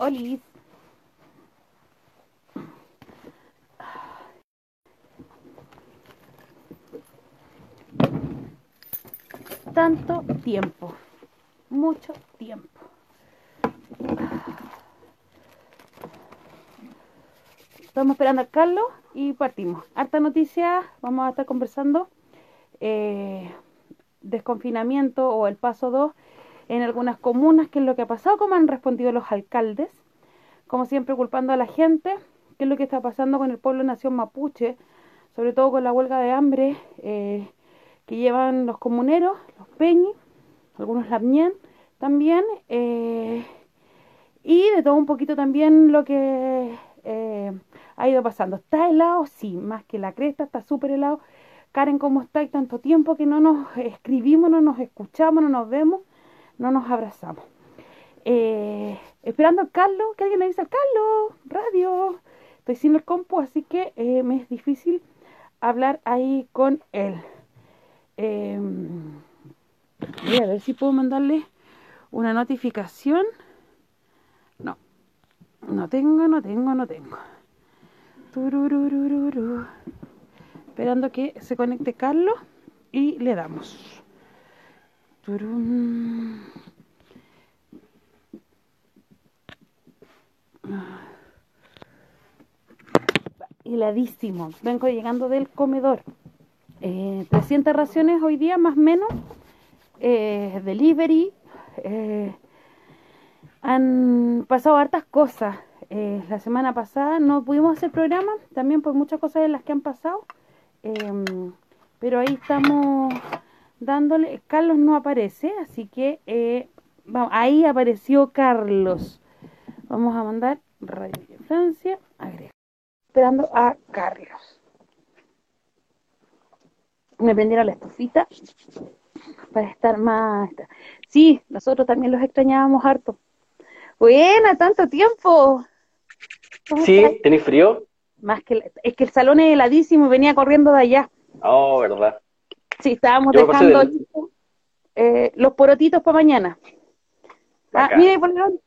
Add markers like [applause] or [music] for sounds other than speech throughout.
Olis. Tanto tiempo, mucho tiempo. Estamos esperando a Carlos y partimos. Harta noticia, vamos a estar conversando. Eh, desconfinamiento o el paso 2 en algunas comunas, qué es lo que ha pasado, cómo han respondido los alcaldes, como siempre culpando a la gente, qué es lo que está pasando con el pueblo nación mapuche, sobre todo con la huelga de hambre eh, que llevan los comuneros, los peñi, algunos lamien también, eh, y de todo un poquito también lo que eh, ha ido pasando. ¿Está helado? Sí, más que la cresta, está súper helado. Karen, ¿cómo está? Hay tanto tiempo que no nos escribimos, no nos escuchamos, no nos vemos no nos abrazamos. Eh, esperando al Carlos, que alguien me dice, Carlos, radio. Estoy sin el compu, así que eh, me es difícil hablar ahí con él. Em, voy a ver si puedo mandarle una notificación. No, no tengo, no tengo, no tengo. Esperando que se conecte Carlos y le damos. Heladísimo. Vengo llegando del comedor. Eh, 300 raciones hoy día, más o menos. Eh, delivery. Eh, han pasado hartas cosas. Eh, la semana pasada no pudimos hacer programa, también por muchas cosas de las que han pasado. Pero ahí estamos dándole, Carlos no aparece, así que eh, vamos, ahí apareció Carlos. Vamos a mandar Radio Francia, agrega. Esperando a Carlos. Me prendieron la estufita para estar más. Sí, nosotros también los extrañábamos harto. Buena, tanto tiempo. Sí, ¿tenéis frío? Más que es que el salón es heladísimo y venía corriendo de allá. Oh, verdad. [laughs] Sí, estábamos dejando eh, los porotitos para mañana. Ah, mira, polerón.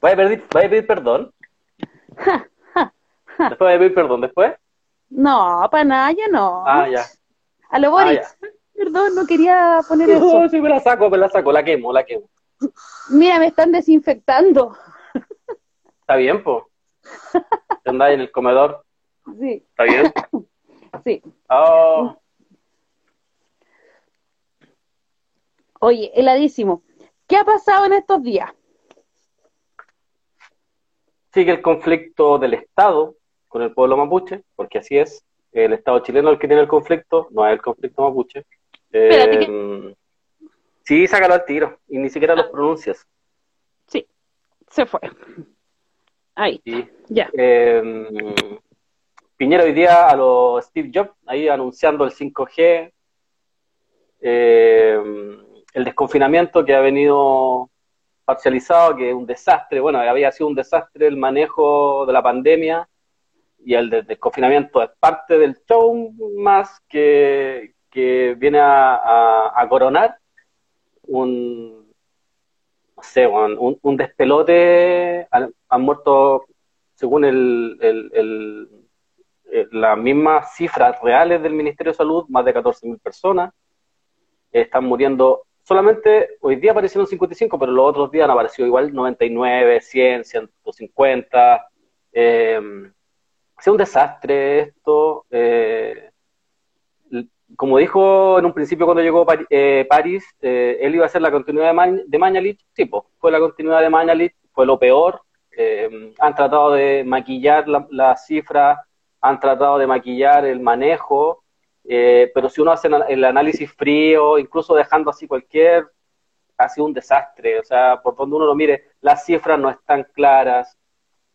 ¿Vaya a pedir, vaya a pedir perdón? ¿Después vaya a pedir perdón después? No, para nada, ya no. Ah, ya. A lo Boris. Ah, Perdón, no quería poner [laughs] eso. No, sí, me la saco, me la saco, la quemo, la quemo. Mira, me están desinfectando. Está bien, po. [laughs] ¿Andáis en el comedor? Sí. ¿Está bien? Sí. Oh. Oye, heladísimo. ¿Qué ha pasado en estos días? Sigue el conflicto del Estado con el pueblo mapuche, porque así es. El Estado chileno es el que tiene el conflicto, no es el conflicto mapuche. Eh, sí, sácalo al tiro, y ni siquiera los ah. pronuncias. Sí, se fue. Ahí. Sí. Ya. Eh, Piñera hoy día a los Steve Jobs, ahí anunciando el 5G, eh, el desconfinamiento que ha venido parcializado, que es un desastre, bueno, había sido un desastre el manejo de la pandemia y el desconfinamiento es parte del show más que, viene a, coronar un, no sé, un, un despelote, han, muerto, según el eh, las mismas cifras reales del Ministerio de Salud, más de 14.000 personas están muriendo. Solamente hoy día aparecieron 55, pero los otros días han aparecido igual 99, 100, 150. Eh, un desastre esto. Eh, como dijo en un principio cuando llegó eh, París, él iba a ser la continuidad de, de Mañalich. Sí, pues, fue la continuidad de Mañalich, fue lo peor. han tratado de maquillar las la cifras han tratado de maquillar el manejo, eh, pero si uno hace el análisis frío, incluso dejando así cualquier, ha sido un desastre. O sea, por donde uno lo mire, las cifras no están claras,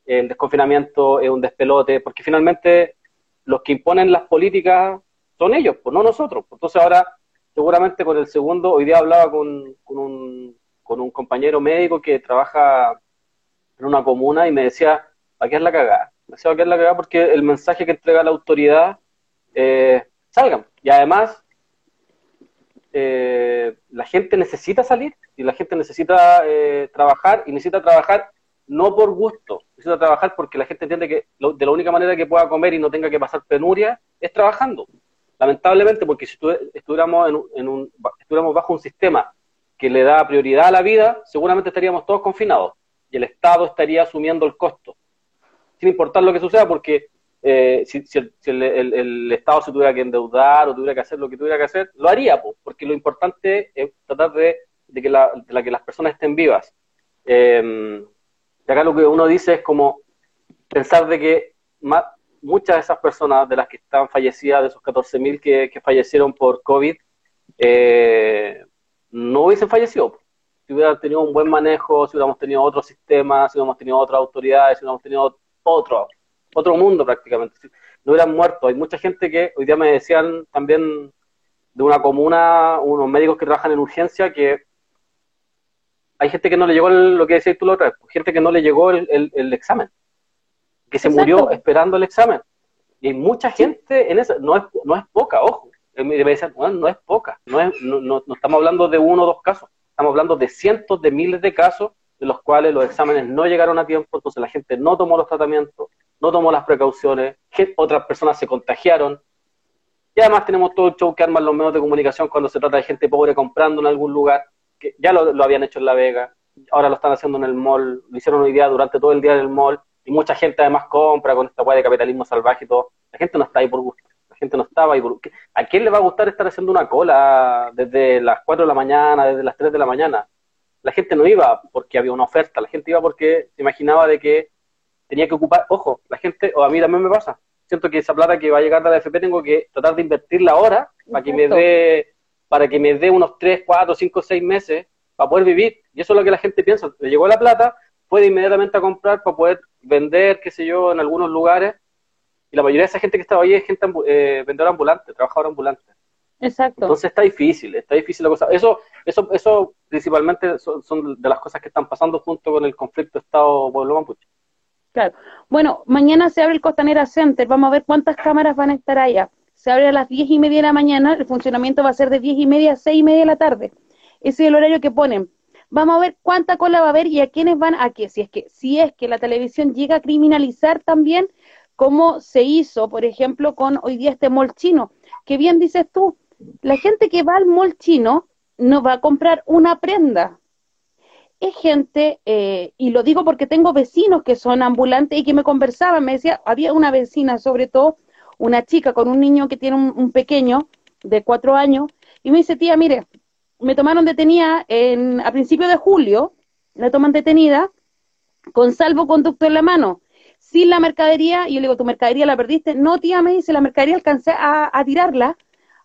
el desconfinamiento es un despelote, porque finalmente los que imponen las políticas son ellos, pues no nosotros. Entonces ahora, seguramente con el segundo, hoy día hablaba con, con, un, con un compañero médico que trabaja en una comuna y me decía, aquí es la cagada se va a quedar la cagada porque el mensaje que entrega la autoridad eh, salgan. Y además, eh, la gente necesita salir. y la gente necesita eh, trabajar y necesita trabajar no por gusto, necesita trabajar porque la gente entiende que de la única manera que pueda comer y no tenga que pasar penuria es trabajando. Lamentablemente, porque si estuviéramos, en, un, estuviéramos bajo un sistema que le da prioridad a la vida, seguramente estaríamos todos confinados y el Estado estaría asumiendo el costo, sin importar lo que suceda, porque eh, si, el, Estado se tuviera que endeudar o tuviera que hacer lo que tuviera que hacer, lo haría, porque lo importante es tratar de, que, la, que las personas estén vivas. Eh, y acá lo que uno dice es como pensar de que muchas de esas personas de las que están fallecidas, de esos 14.000 que, que fallecieron por COVID, eh, no hubiesen fallecido. Si hubiéramos tenido un buen manejo, si hubiéramos tenido otro sistema, si hubiéramos tenido otras autoridades, si hubiéramos tenido otro, otro mundo prácticamente, no hubieran muerto. Hay mucha gente que hoy día me decían también de una comuna, unos médicos que trabajan en urgencia, que hay gente que no le llegó lo que decías tú la otra vez, gente que no le llegó el, examen, que se murió esperando el examen. Y hay mucha gente en eso, no es, no es poca, ojo. Me decían, no es poca, no, es, no, no, estamos hablando de uno o dos casos, estamos hablando de cientos de miles de casos de los cuales los exámenes no llegaron a tiempo, entonces la gente no tomó los tratamientos, no tomó las precauciones, otras personas se contagiaron. Y además tenemos todo el show que arman los medios de comunicación cuando se trata de gente pobre comprando en algún lugar ya lo, habían hecho en La Vega, ahora lo están haciendo en el mall, lo hicieron hoy día durante todo el día en el mall, y mucha gente además compra con esta guay de capitalismo salvaje y todo. La gente no está ahí por gusto, la gente no estaba ahí por ¿A quién le va a gustar estar haciendo una cola desde las 4 de la mañana, desde las 3 de la mañana? La gente no iba porque había una oferta, la gente iba porque se imaginaba de que tenía que ocupar, ojo, la gente, o a mí también me pasa, siento que esa plata que va a llegar de la FP tengo que tratar de invertirla ahora para que me dé para que me dé unos 3, 4, 5, 6 meses para poder vivir. Y eso es lo que la gente piensa. Le llegó la plata, puede inmediatamente a comprar para poder vender, qué sé yo, en algunos lugares. Y la mayoría de esa gente que estaba ahí es gente eh, vendedora ambulante, trabajadora ambulante. Exacto. Entonces está difícil, está difícil la cosa. Eso, eso, eso principalmente son, de las cosas que están pasando junto con el conflicto Estado-Pueblo Mapuche. Claro. Bueno, mañana se abre el Costanera Center. Vamos a ver cuántas cámaras van a estar allá se abre a las diez y media de la mañana, el funcionamiento va a ser de diez y media a seis y media de la tarde. Ese es el horario que ponen. Vamos a ver cuánta cola va a haber y a quiénes van a qué. Si es que, si es que la televisión llega a criminalizar también, como se hizo, por ejemplo, con hoy día este mall chino, que bien dices tú, la gente que va al mall chino no va a comprar una prenda. Es gente, eh, y lo digo porque tengo vecinos que son ambulantes y que me conversaban, me decía, había una vecina sobre todo una chica con un niño que tiene un, pequeño de cuatro años, y me dice, tía, mire, me tomaron detenida en, a principios de julio, la toman detenida con salvoconducto en la mano, sin la mercadería, y yo le digo, ¿tu mercadería la perdiste? No, tía, me dice, la mercadería alcancé a, tirarla,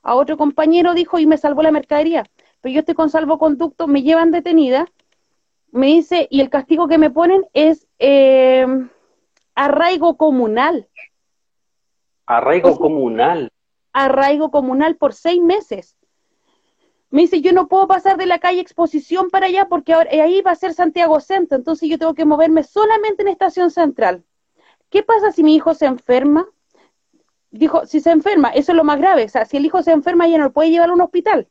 a otro compañero dijo y me salvó la mercadería, pero yo estoy con salvoconducto, me llevan detenida, me dice, y el castigo que me ponen es eh, arraigo comunal. Arraigo comunal. Arraigo comunal por seis meses. Me dice, yo no puedo pasar de la calle Exposición para allá porque ahí va a ser Santiago Centro, entonces yo tengo que moverme solamente en Estación Central. ¿Qué pasa si mi hijo se enferma? Dijo, si se enferma, eso es lo más grave. O sea, si el hijo se enferma, ya no lo puede llevar a un hospital.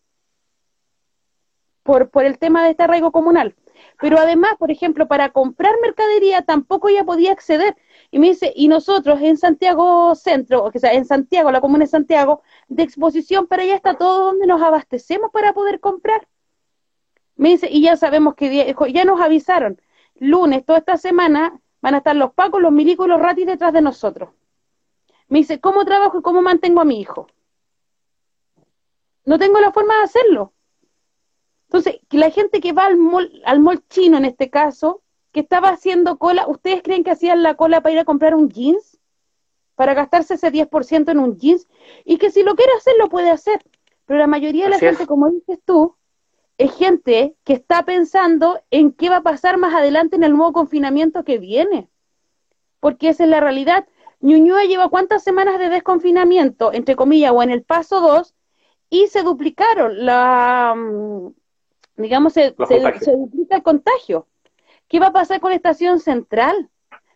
Por, por el tema de este arraigo comunal. Pero además, por ejemplo, para comprar mercadería tampoco ya podía acceder. Y me dice, y nosotros en Santiago Centro, o sea, en Santiago, la comuna de Santiago, de exposición para allá está todo donde nos abastecemos para poder comprar. Me dice, y ya sabemos que ya nos avisaron, lunes, toda esta semana, van a estar los pacos, los milicos los ratis detrás de nosotros. Me dice, ¿cómo trabajo y cómo mantengo a mi hijo? No tengo la forma de hacerlo. Entonces, la gente que va al mall, al mall chino en este caso, que estaba haciendo cola, ¿ustedes creen que hacían la cola para ir a comprar un jeans? Para gastarse ese 10% en un jeans. Y que si lo quiere hacer, lo puede hacer. Pero la mayoría de la gente, como dices tú, es gente que está pensando en qué va a pasar más adelante en el nuevo confinamiento que viene. Porque esa es la realidad. Ñuñoa lleva cuántas semanas de desconfinamiento, entre comillas, o en el paso 2, y se duplicaron la, mm, digamos, se, se, duplica el contagio. ¿Qué va a pasar con Estación Central?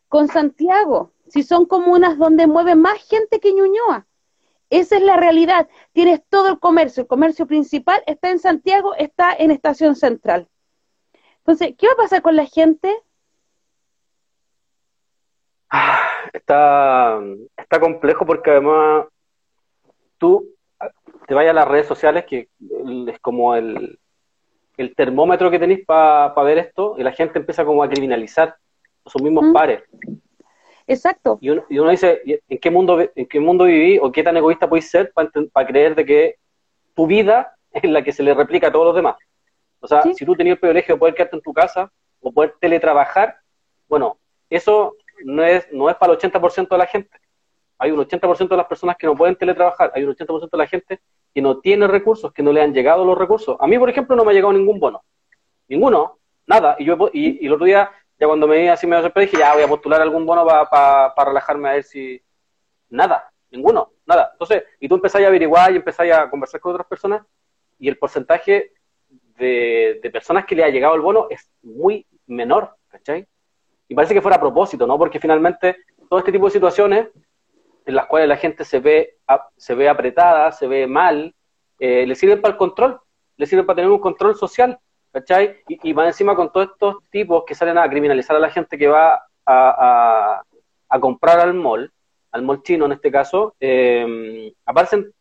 Con Santiago, si son comunas donde mueve más gente que Ñuñoa. Esa es la realidad. Tienes todo el comercio. El comercio principal está en Santiago, está en Estación Central. Entonces, ¿qué va a pasar con la gente? Ah, está, está complejo porque además tú te vayas a las redes sociales, que es como el, el termómetro que tenéis para ver esto, y la gente empieza como a criminalizar a sus mismos pares. Exacto. Y uno, y uno, dice, ¿en qué mundo en qué mundo viví o qué tan egoísta podéis ser para creer de que tu vida [laughs] es la que se le replica a todos los demás? O sea, si tú tenías el privilegio de poder quedarte en tu casa o poder teletrabajar, bueno, eso no es, no es para el 80% de la gente. Hay un 80% de las personas que no pueden teletrabajar, hay un 80% de la gente que no tiene recursos, que no le han llegado los recursos. A mí, por ejemplo, no me ha llegado ningún bono. Ninguno, nada. Y yo y, el otro día, ya cuando me así me dije, ya voy a postular algún bono para relajarme a ver si... Nada, ninguno, nada. Entonces, y tú empezás a averiguar y empezás a conversar con otras personas y el porcentaje de, de personas que le ha llegado el bono es muy menor, ¿cachai? Y parece que fuera a propósito, ¿no? Porque finalmente todo este tipo de situaciones en las cuales la gente se ve, se ve apretada, se ve mal, eh, le sirven para el control, le sirven para tener un control social, ¿cachai? Y, y más encima con todos estos tipos que salen a criminalizar a la gente que va a, a, comprar al mall, al mall chino en este caso, eh, aparecen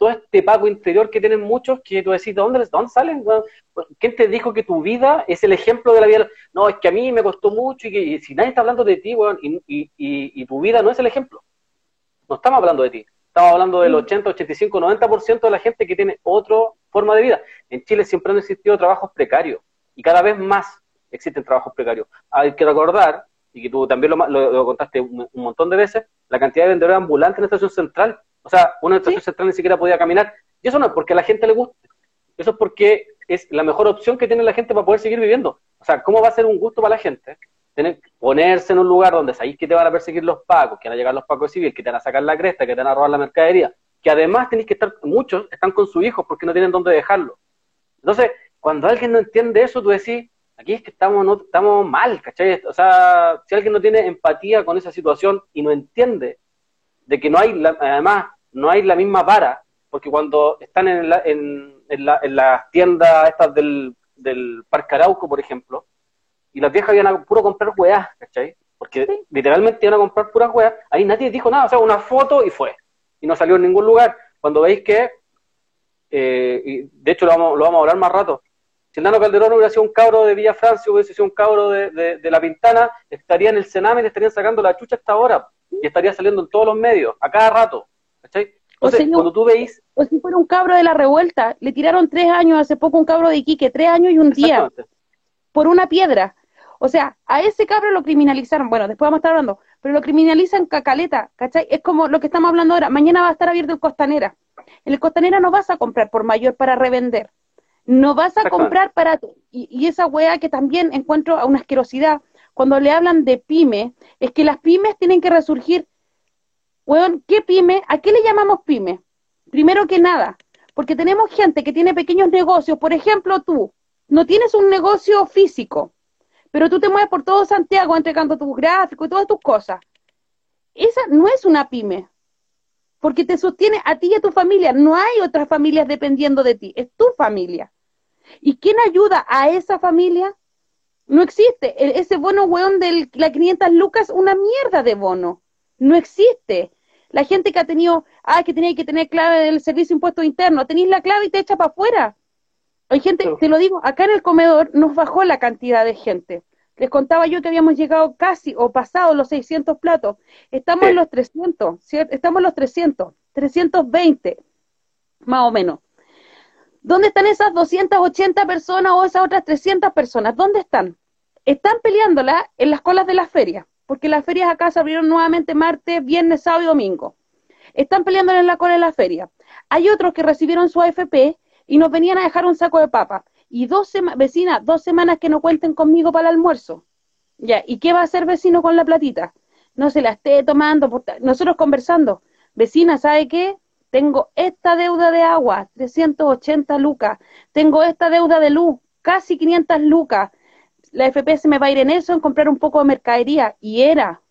todo este pago interior que tienen muchos que tú decís, ¿de dónde, dónde salen? ¿Quién te dijo que tu vida es el ejemplo de la vida? No, es que a mí me costó mucho y que si nadie está hablando de ti, y, y, y, tu vida no es el ejemplo no estamos hablando de ti, estamos hablando del 80, 85, 90% de la gente que tiene otra forma de vida. En Chile siempre han existido trabajos precarios y cada vez más existen trabajos precarios. Hay que recordar, y que tú también lo, contaste un, montón de veces, la cantidad de vendedores ambulantes en la estación central. O sea, una estación central ni siquiera podía caminar. Y eso no es porque a la gente le guste. Eso es porque es la mejor opción que tiene la gente para poder seguir viviendo. O sea, ¿cómo va a ser un gusto para la gente tener, ponerse en un lugar donde sabéis que te van a perseguir los pacos, que van a llegar los pacos civiles, que te van a sacar la cresta, que te van a robar la mercadería, que además tenéis que estar, muchos están con sus hijos porque no tienen dónde dejarlo. Entonces, cuando alguien no entiende eso, tú decís, aquí es que estamos, no, estamos mal, ¿cachai? O sea, si alguien no tiene empatía con esa situación y no entiende de que no hay, además, no hay la misma vara, porque cuando están en, la, en, en, la, en las tiendas estas del, del Parque Arauco, por ejemplo, y las viejas iban a puro comprar weas, ¿cachai? Porque literalmente iban a comprar puras weas, ahí nadie dijo nada, o sea, una foto y fue. Y no salió en ningún lugar. Cuando veis que, eh, y de hecho lo vamos, lo vamos a hablar más rato, si el Nano Calderón hubiera sido un cabro de Villa Francia, hubiese sido un cabro de, de, La Pintana, estaría en el Sename y le estarían sacando la chucha hasta ahora. Y estaría saliendo en todos los medios, a cada rato. ¿Cachai? Entonces, cuando tú veis... O si fuera un cabro de la revuelta, le tiraron tres años hace poco un cabro de Iquique, tres años y un día, por una piedra. O sea, a ese cabro lo criminalizaron, bueno, después vamos a estar hablando, pero lo criminalizan cacaleta, ¿cachai? Es como lo que estamos hablando ahora, mañana va a estar abierto el Costanera. En el Costanera no vas a comprar por mayor para revender, no vas a comprar para... Y, y esa wea que también encuentro a una asquerosidad, cuando le hablan de pyme, es que las pymes tienen que resurgir. Weón, ¿qué pyme? ¿A qué le llamamos pyme? Primero que nada, porque tenemos gente que tiene pequeños negocios, por ejemplo tú, no tienes un negocio físico, pero tú te mueves por todo Santiago entregando tus gráficos y todas tus cosas. Esa no es una pyme, porque te sostiene a ti y a tu familia. No hay otras familias dependiendo de ti, es tu familia. ¿Y quién ayuda a esa familia? No existe. ese bono, weón, de la 500 lucas, una mierda de bono. No existe. La gente que ha tenido, ah, que tenía que tener clave del servicio impuesto interno, tenéis la clave y te echa para afuera. Hay gente, te lo digo, acá en el comedor nos bajó la cantidad de gente. Les contaba yo que habíamos llegado casi o pasado los 600 platos. Estamos en los 300, ¿cierto? Estamos en los 300, 320, más o menos. ¿Dónde están esas 280 personas o esas otras 300 personas? ¿Dónde están? Están peleándola en las colas de las ferias, porque las ferias acá se abrieron nuevamente martes, viernes, sábado y domingo. Están peleándola en la cola de la feria. Hay otros que recibieron su AFP y nos venían a dejar un saco de papa. Y dos vecinas, dos semanas que no cuenten conmigo para el almuerzo. Ya, ¿y qué va a hacer vecino con la platita? No se la esté tomando, nosotros conversando. Vecina, ¿sabe qué? Tengo esta deuda de agua, 380 lucas. Tengo esta deuda de luz, casi 500 lucas. La FP se me va a ir en eso, en comprar un poco de mercadería. Y era.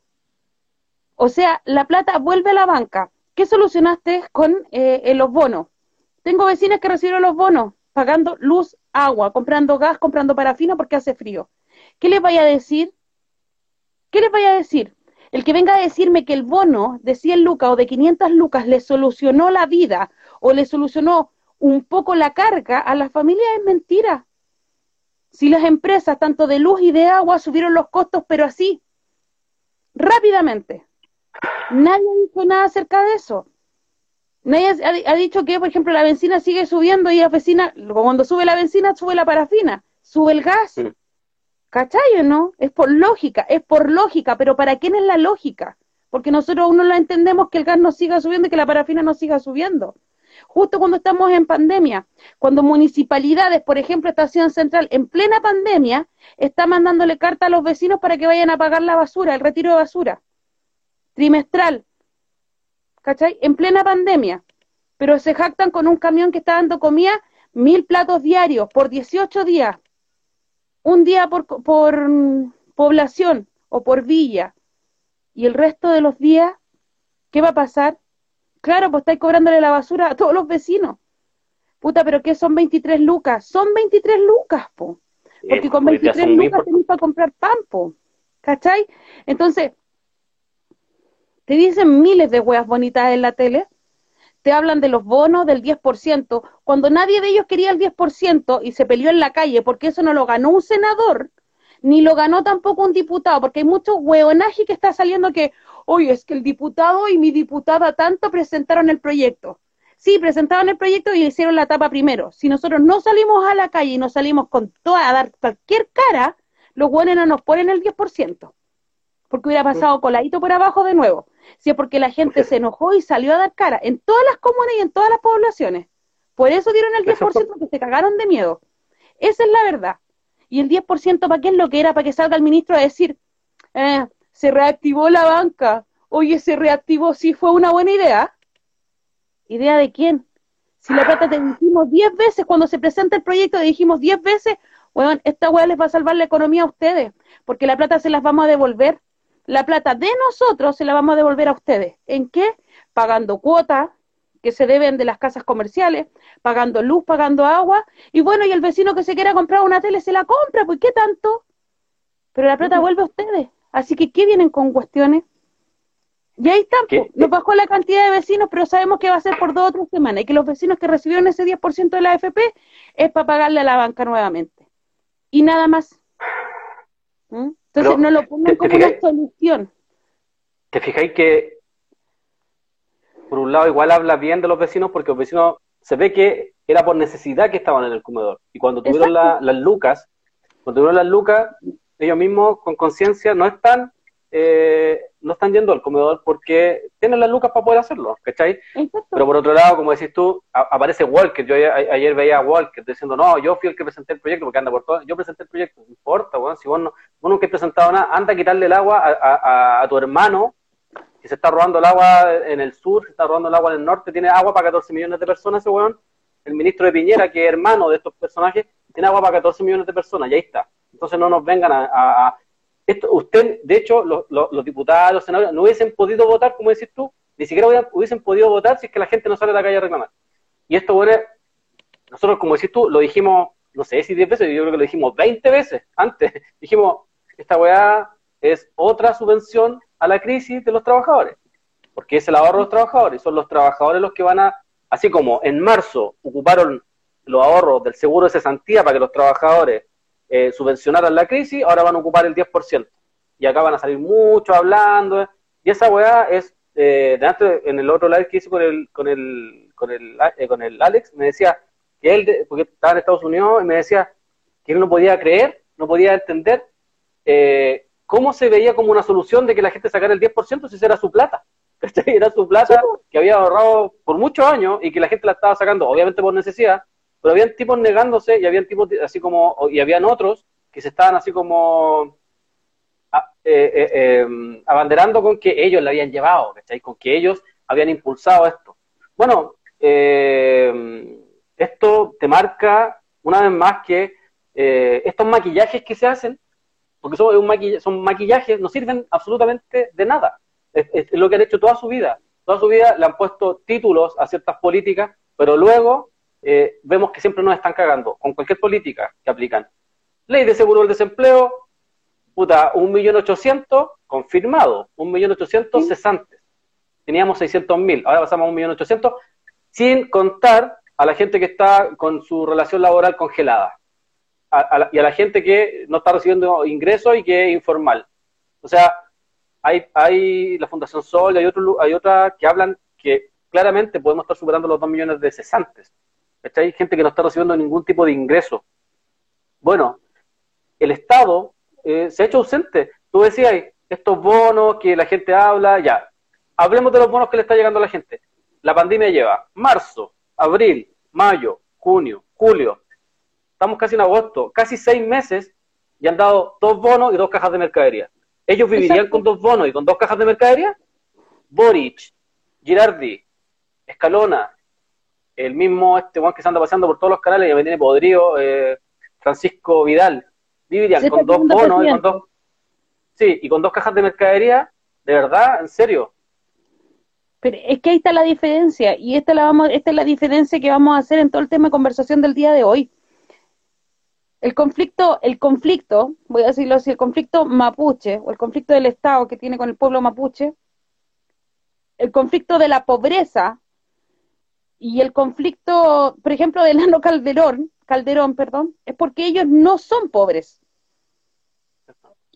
O sea, la plata vuelve a la banca. ¿Qué solucionaste con eh, los bonos? Tengo vecinas que recibieron los bonos pagando luz, agua, comprando gas, comprando parafina porque hace frío. ¿Qué les vaya a decir? ¿Qué les vaya a decir? El que venga a decirme que el bono de 100 lucas o de 500 lucas le solucionó la vida o le solucionó un poco la carga a la familia es mentira. Si las empresas, tanto de luz y de agua, subieron los costos, pero así, rápidamente. Nadie ha dicho nada acerca de eso. Nadie ha, dicho que, por ejemplo, la benzina sigue subiendo y la benzina, cuando sube la benzina, sube la parafina, sube el gas. ¿Cachai o no? Es por lógica, es por lógica, pero ¿para quién es la lógica? Porque nosotros aún no la entendemos que el gas no siga subiendo y que la parafina no siga subiendo. Justo cuando estamos en pandemia, cuando municipalidades, por ejemplo, Estación Central, en plena pandemia, está mandándole carta a los vecinos para que vayan a pagar la basura, el retiro de basura, trimestral, ¿cachai? En plena pandemia. Pero se jactan con un camión que está dando comida, mil platos diarios por 18 días un día por, por población o por villa, y el resto de los días, ¿qué va a pasar? Claro, pues estáis cobrándole la basura a todos los vecinos. Puta, pero ¿qué son 23 lucas? Son 23 lucas, po. Porque con 23 lucas tenéis para comprar pan, po. ¿Cachai? Entonces, te dicen miles de huevas bonitas en la tele, te hablan de los bonos del 10%, cuando nadie de ellos quería el 10% y se peleó en la calle, porque eso no lo ganó un senador, ni lo ganó tampoco un diputado, porque hay mucho hueonaje que está saliendo que, oye, es que el diputado y mi diputada tanto presentaron el proyecto. Sí, presentaron el proyecto y hicieron la etapa primero. Si nosotros no salimos a la calle y no salimos con toda, a dar cualquier cara, los hueones no nos ponen el 10%, porque hubiera pasado coladito por abajo de nuevo si es porque la gente se enojó y salió a dar cara en todas las comunas y en todas las poblaciones. Por eso dieron el 10% porque se cagaron de miedo. Esa es la verdad. Y el 10% para qué es lo que era, para que salga el ministro a decir, eh, se reactivó la banca. Oye, se reactivó, sí fue una buena idea. ¿Idea de quién? Si la plata te dijimos 10 veces, cuando se presenta el proyecto, te dijimos 10 veces, bueno, esta weá les va a salvar la economía a ustedes, porque la plata se las vamos a devolver la plata de nosotros se la vamos a devolver a ustedes. ¿En qué? Pagando cuotas que se deben de las casas comerciales, pagando luz, pagando agua, y bueno, y el vecino que se quiera comprar una tele se la compra, pues ¿qué tanto? Pero la plata vuelve a ustedes. Así que, ¿qué vienen con cuestiones? Y ahí están, pues. nos bajó la cantidad de vecinos, pero sabemos que va a ser por dos o tres semanas, y que los vecinos que recibieron ese 10% de la AFP es para pagarle a la banca nuevamente. Y nada más. ¿Mm? Entonces no lo pongan como una solución. ¿Te fijáis que por un lado igual habla bien de los vecinos porque los vecinos se ve que era por necesidad que estaban en el comedor y cuando tuvieron las lucas, cuando tuvieron las lucas, ellos mismos con conciencia no están eh, no están yendo al comedor porque tienen las lucas para poder hacerlo, ¿cachai? Pero por otro lado, como decís tú, aparece Walker. Yo ayer, veía a Walker diciendo, no, yo fui el que presenté el proyecto, porque anda por todo. Yo presenté el proyecto, no importa, bueno, si vos, no, vos nunca has presentado nada, anda a quitarle el agua a, tu hermano que se está robando el agua en el sur, se está robando el agua en el norte, tiene agua para 14 millones de personas ese weón. El ministro de Piñera, que es hermano de estos personajes, tiene agua para 14 millones de personas, y ahí está. Entonces no nos vengan a usted, de hecho, los, diputados, los senadores, no hubiesen podido votar, como decís tú, ni siquiera hubiesen podido votar si es que la gente no sale a la calle a reclamar. Y esto, bueno, nosotros, como decís tú, lo dijimos, no sé si 10 veces, yo creo que lo dijimos 20 veces antes. [laughs] dijimos, esta weá es otra subvención a la crisis de los trabajadores, porque es el ahorro de los trabajadores, son los trabajadores los que van a, así como en marzo ocuparon los ahorros del seguro de cesantía para que los trabajadores eh, subvencionaran la crisis, ahora van a ocupar el 10%. Y acá van a salir muchos hablando. Y esa weá es, eh, de antes, en el otro live que hice con el, con el, con el, eh, con el Alex, me decía que él, porque estaba en Estados Unidos, y me decía que él no podía creer, no podía entender eh, cómo se veía como una solución de que la gente sacara el 10% si esa era su plata. [laughs] Era su plata que había ahorrado por muchos años y que la gente la estaba sacando, obviamente por necesidad, pero habían tipos negándose y habían tipos así como, y habían otros que se estaban así como eh, eh, em, abanderando con que ellos le habían llevado, ¿cachai? Con que ellos habían impulsado esto. Bueno, em, esto te marca una vez más que eh, estos maquillajes que se hacen, porque son, un son maquillajes, no sirven absolutamente de nada. es, lo que han hecho toda su vida. Toda su vida le han puesto títulos a ciertas políticas, pero luego eh, vemos que siempre nos están cagando con cualquier política que aplican. Ley de seguro del desempleo, puta, un millón ochocientos confirmado, un millón ochocientos cesantes. Teníamos seiscientos mil, ahora pasamos a un millón ochocientos, sin contar a la gente que está con su relación laboral congelada y a la gente que no está recibiendo ingresos y que es informal. O sea, hay, hay la Fundación Sol hay, otro, hay otras que hablan que claramente podemos estar superando los dos millones de cesantes. Hay gente que no está recibiendo ningún tipo de ingreso. Bueno, el Estado eh, se ha hecho ausente. Tú decías, estos bonos que la gente habla, ya. Hablemos de los bonos que le está llegando a la gente. La pandemia lleva marzo, abril, mayo, junio, julio. Estamos casi en agosto, casi seis meses y han dado dos bonos y dos cajas de mercadería. ¿Ellos vivirían con dos bonos y con dos cajas de mercadería? Boric, Girardi, Escalona, el mismo este Juan que se anda paseando por todos los canales y me tiene podrido, eh, Francisco Vidal, vivirían con dos bonos y con dos, sí, y con dos cajas de mercadería, de verdad, en serio. Pero es que ahí está la diferencia, y esta, la vamos, esta es la diferencia que vamos a hacer en todo el tema de conversación del día de hoy. El conflicto, el conflicto, voy a decirlo así, el conflicto mapuche, o el conflicto del Estado que tiene con el pueblo mapuche, el conflicto de la pobreza y el conflicto, por ejemplo, de Lano Calderón, Calderón, perdón, es porque ellos no son pobres.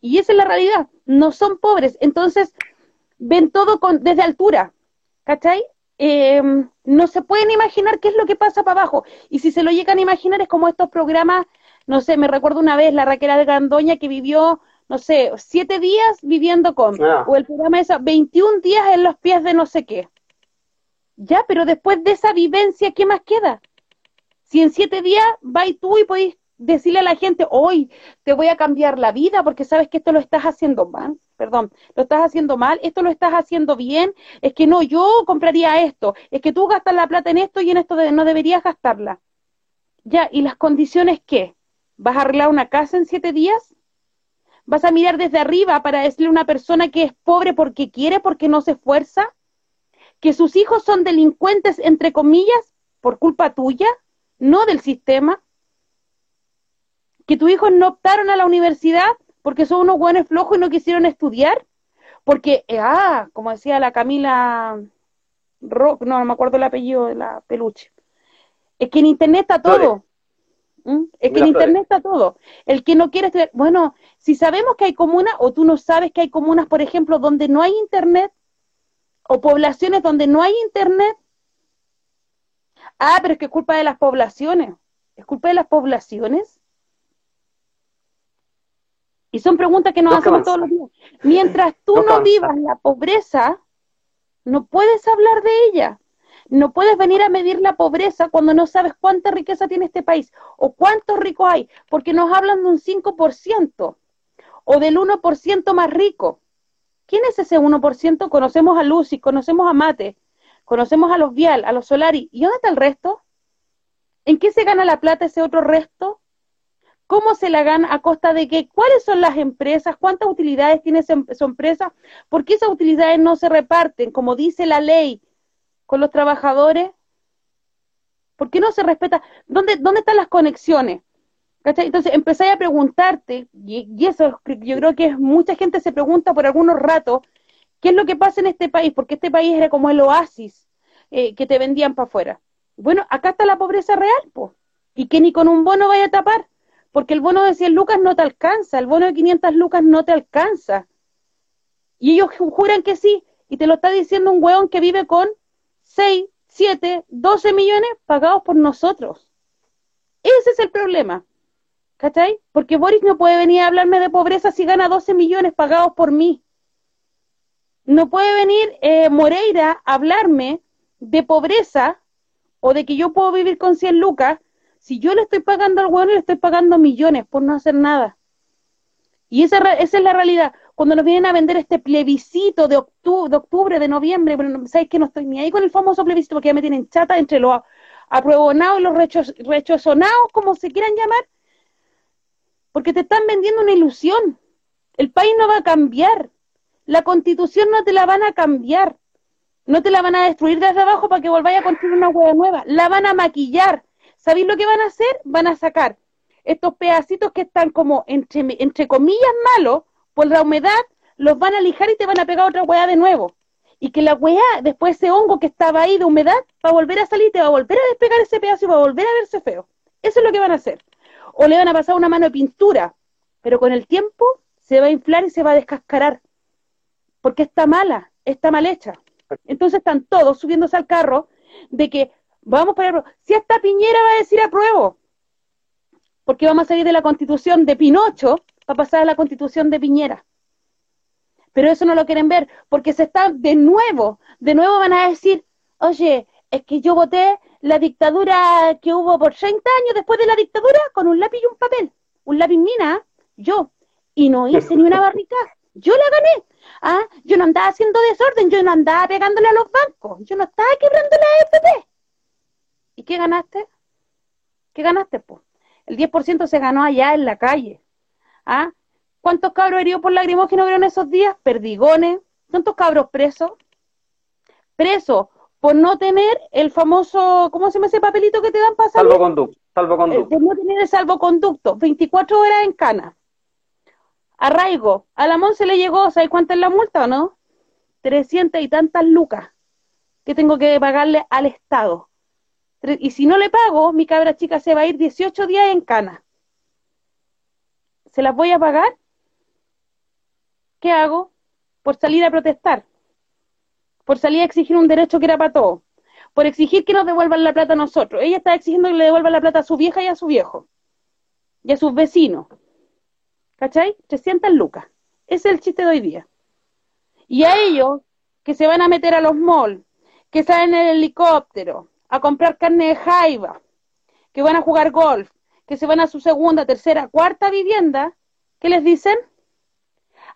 Y esa es la realidad, no son pobres. Entonces, ven todo con, desde altura, ¿cachai? Em, no se pueden imaginar qué es lo que pasa para abajo. Y si se lo llegan a imaginar es como estos programas, no sé, me recuerdo una vez la Raquel de Gandoña que vivió, no sé, siete días viviendo con, ah. o el programa esa, 21 días en los pies de no sé qué. Ya, pero después de esa vivencia, ¿qué más queda? Si en siete días vas tú y podéis decirle a la gente, hoy te voy a cambiar la vida porque sabes que esto lo estás haciendo mal, perdón, lo estás haciendo mal, esto lo estás haciendo bien, es que no, yo compraría esto, es que tú gastas la plata en esto y en esto no deberías gastarla. Ya, ¿y las condiciones qué? ¿Vas a arreglar una casa en siete días? ¿Vas a mirar desde arriba para decirle a una persona que es pobre porque quiere, porque no se esfuerza? Que sus hijos son delincuentes, entre comillas, por culpa tuya, no del sistema, que tus hijos no optaron a la universidad porque son unos buenos flojos y no quisieron estudiar, porque, eh, ah, como decía la Camila Rock, no, no me acuerdo el apellido de la peluche, es que en Internet está todo. ¿Mm? Es que en Internet está todo. El que no quiere estudiar, bueno, si sabemos que hay comunas, o tú no sabes que hay comunas, por ejemplo, donde no hay Internet, o poblaciones donde no hay internet. Ah, pero es que es culpa de las poblaciones. ¿Es culpa de las poblaciones? Y son preguntas que nos hacemos todos los días. Mientras tú no, vivas la pobreza, no puedes hablar de ella. No puedes venir a medir la pobreza cuando no sabes cuánta riqueza tiene este país o cuántos ricos hay, porque nos hablan de un 5% o del 1% más rico. ¿Quién es ese 1%? Conocemos a Lucy, conocemos a Mate, conocemos a los Vial, a los Solari. ¿Y dónde está el resto? ¿En qué se gana la plata ese otro resto? ¿Cómo se la gana? ¿A costa de qué? ¿Cuáles son las empresas? ¿Cuántas utilidades tiene su empresa? ¿Por qué esas utilidades no se reparten, como dice la ley, con los trabajadores? ¿Por qué no se respeta? ¿Dónde, dónde están las conexiones? Entonces empezáis a preguntarte, y, eso yo creo que mucha gente se pregunta por algunos ratos, ¿qué es lo que pasa en este país? Porque este país era como el oasis eh, que te vendían para afuera. Bueno, acá está la pobreza real, pues, y que ni con un bono vaya a tapar, porque el bono de 100 lucas no te alcanza, el bono de 500 lucas no te alcanza. Y ellos juran que sí, y te lo está diciendo un hueón que vive con 6, 7, 12 millones pagados por nosotros. Ese es el problema. ¿Cachai? Porque Boris no puede venir a hablarme de pobreza si gana 12 millones pagados por mí. No puede venir eh, Moreira a hablarme de pobreza o de que yo puedo vivir con 100 lucas si yo le estoy pagando al y le estoy pagando millones por no hacer nada. Y esa, esa es la realidad. Cuando nos vienen a vender este plebiscito de octubre, de, octubre, de noviembre, bueno, ¿sabes que no estoy ni ahí con el famoso plebiscito porque ya me tienen chata entre los apruebonados y los rechosonados, como se quieran llamar? Porque te están vendiendo una ilusión. El país no va a cambiar. La constitución no te la van a cambiar. No te la van a destruir desde abajo para que volváis a construir una hueá nueva. La van a maquillar. ¿sabéis lo que van a hacer? Van a sacar estos pedacitos que están como entre, comillas malos por la humedad, los van a lijar y te van a pegar otra hueá de nuevo. Y que la hueá, después ese hongo que estaba ahí de humedad, va a volver a salir, te va a volver a despegar ese pedazo y va a volver a verse feo. Eso es lo que van a hacer. O le van a pasar una mano de pintura, pero con el tiempo se va a inflar y se va a descascarar. Porque está mala, está mal hecha. Entonces están todos subiéndose al carro de que vamos para si esta Piñera va a decir apruebo, porque vamos a salir de la constitución de Pinocho para pasar a la constitución de Piñera. Pero eso no lo quieren ver, porque se están de nuevo, de nuevo van a decir, oye, es que yo voté la dictadura que hubo por 30 años después de la dictadura con un lápiz y un papel, un lápiz mina, yo, y no hice ni una barricada, yo la gané. Ah, yo no andaba haciendo desorden, yo no andaba pegándole a los bancos, yo no estaba quebrando la FP. ¿Y qué ganaste? ¿Qué ganaste, pues? El 10% se ganó allá en la calle. ¿Ah? ¿Cuántos cabros heridos por lagrimógeno vieron esos días? Perdigones. ¿Cuántos cabros presos? Presos por no tener el famoso, ¿cómo se llama ese papelito que te dan para salir? Salvoconducto. Salvoconducto. Eh, por no tener el salvoconducto. 24 horas en cana. Arraigo. A la se le llegó, ¿sabes cuánta es la multa o no? 300 y tantas lucas que tengo que pagarle al Estado. Y si no le pago, mi cabra chica se va a ir 18 días en cana. ¿Se las voy a pagar? ¿Qué hago? Por salir a protestar. Por salir a exigir un derecho que era para todos. Por exigir que nos devuelvan la plata a nosotros. Ella está exigiendo que le devuelvan la plata a su vieja y a su viejo. Y a sus vecinos. ¿Cachai? 300 lucas. Ese es el chiste de hoy día. Y a ellos, que se van a meter a los malls, que salen en el helicóptero, a comprar carne de jaiba, que van a jugar golf, que se van a su segunda, tercera, cuarta vivienda, ¿qué les dicen?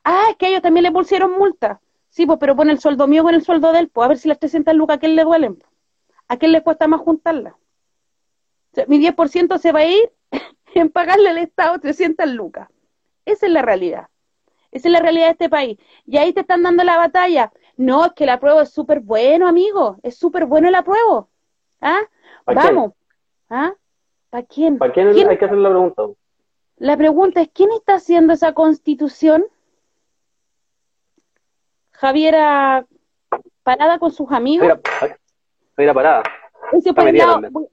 Ah, es que a ellos también le pusieron multa. Sí, pues, pero pone el sueldo mío con el sueldo de él, pues a ver si las 300 lucas a quién le duelen. ¿A quién le cuesta más juntarla? mi 10% se va a ir [laughs] en pagarle al Estado 300 lucas. Esa es la realidad. Esa es la realidad de este país. Y ahí te están dando la batalla. No, es que la prueba es súper bueno, amigo. Es súper bueno el apruebo. ¿Ah? Vamos. ¿Ah? ¿Para quién? ¿Para quién, hay que hacer la pregunta? La pregunta es, ¿quién está haciendo esa constitución? Javiera Parada con sus amigos. Javiera, Parada.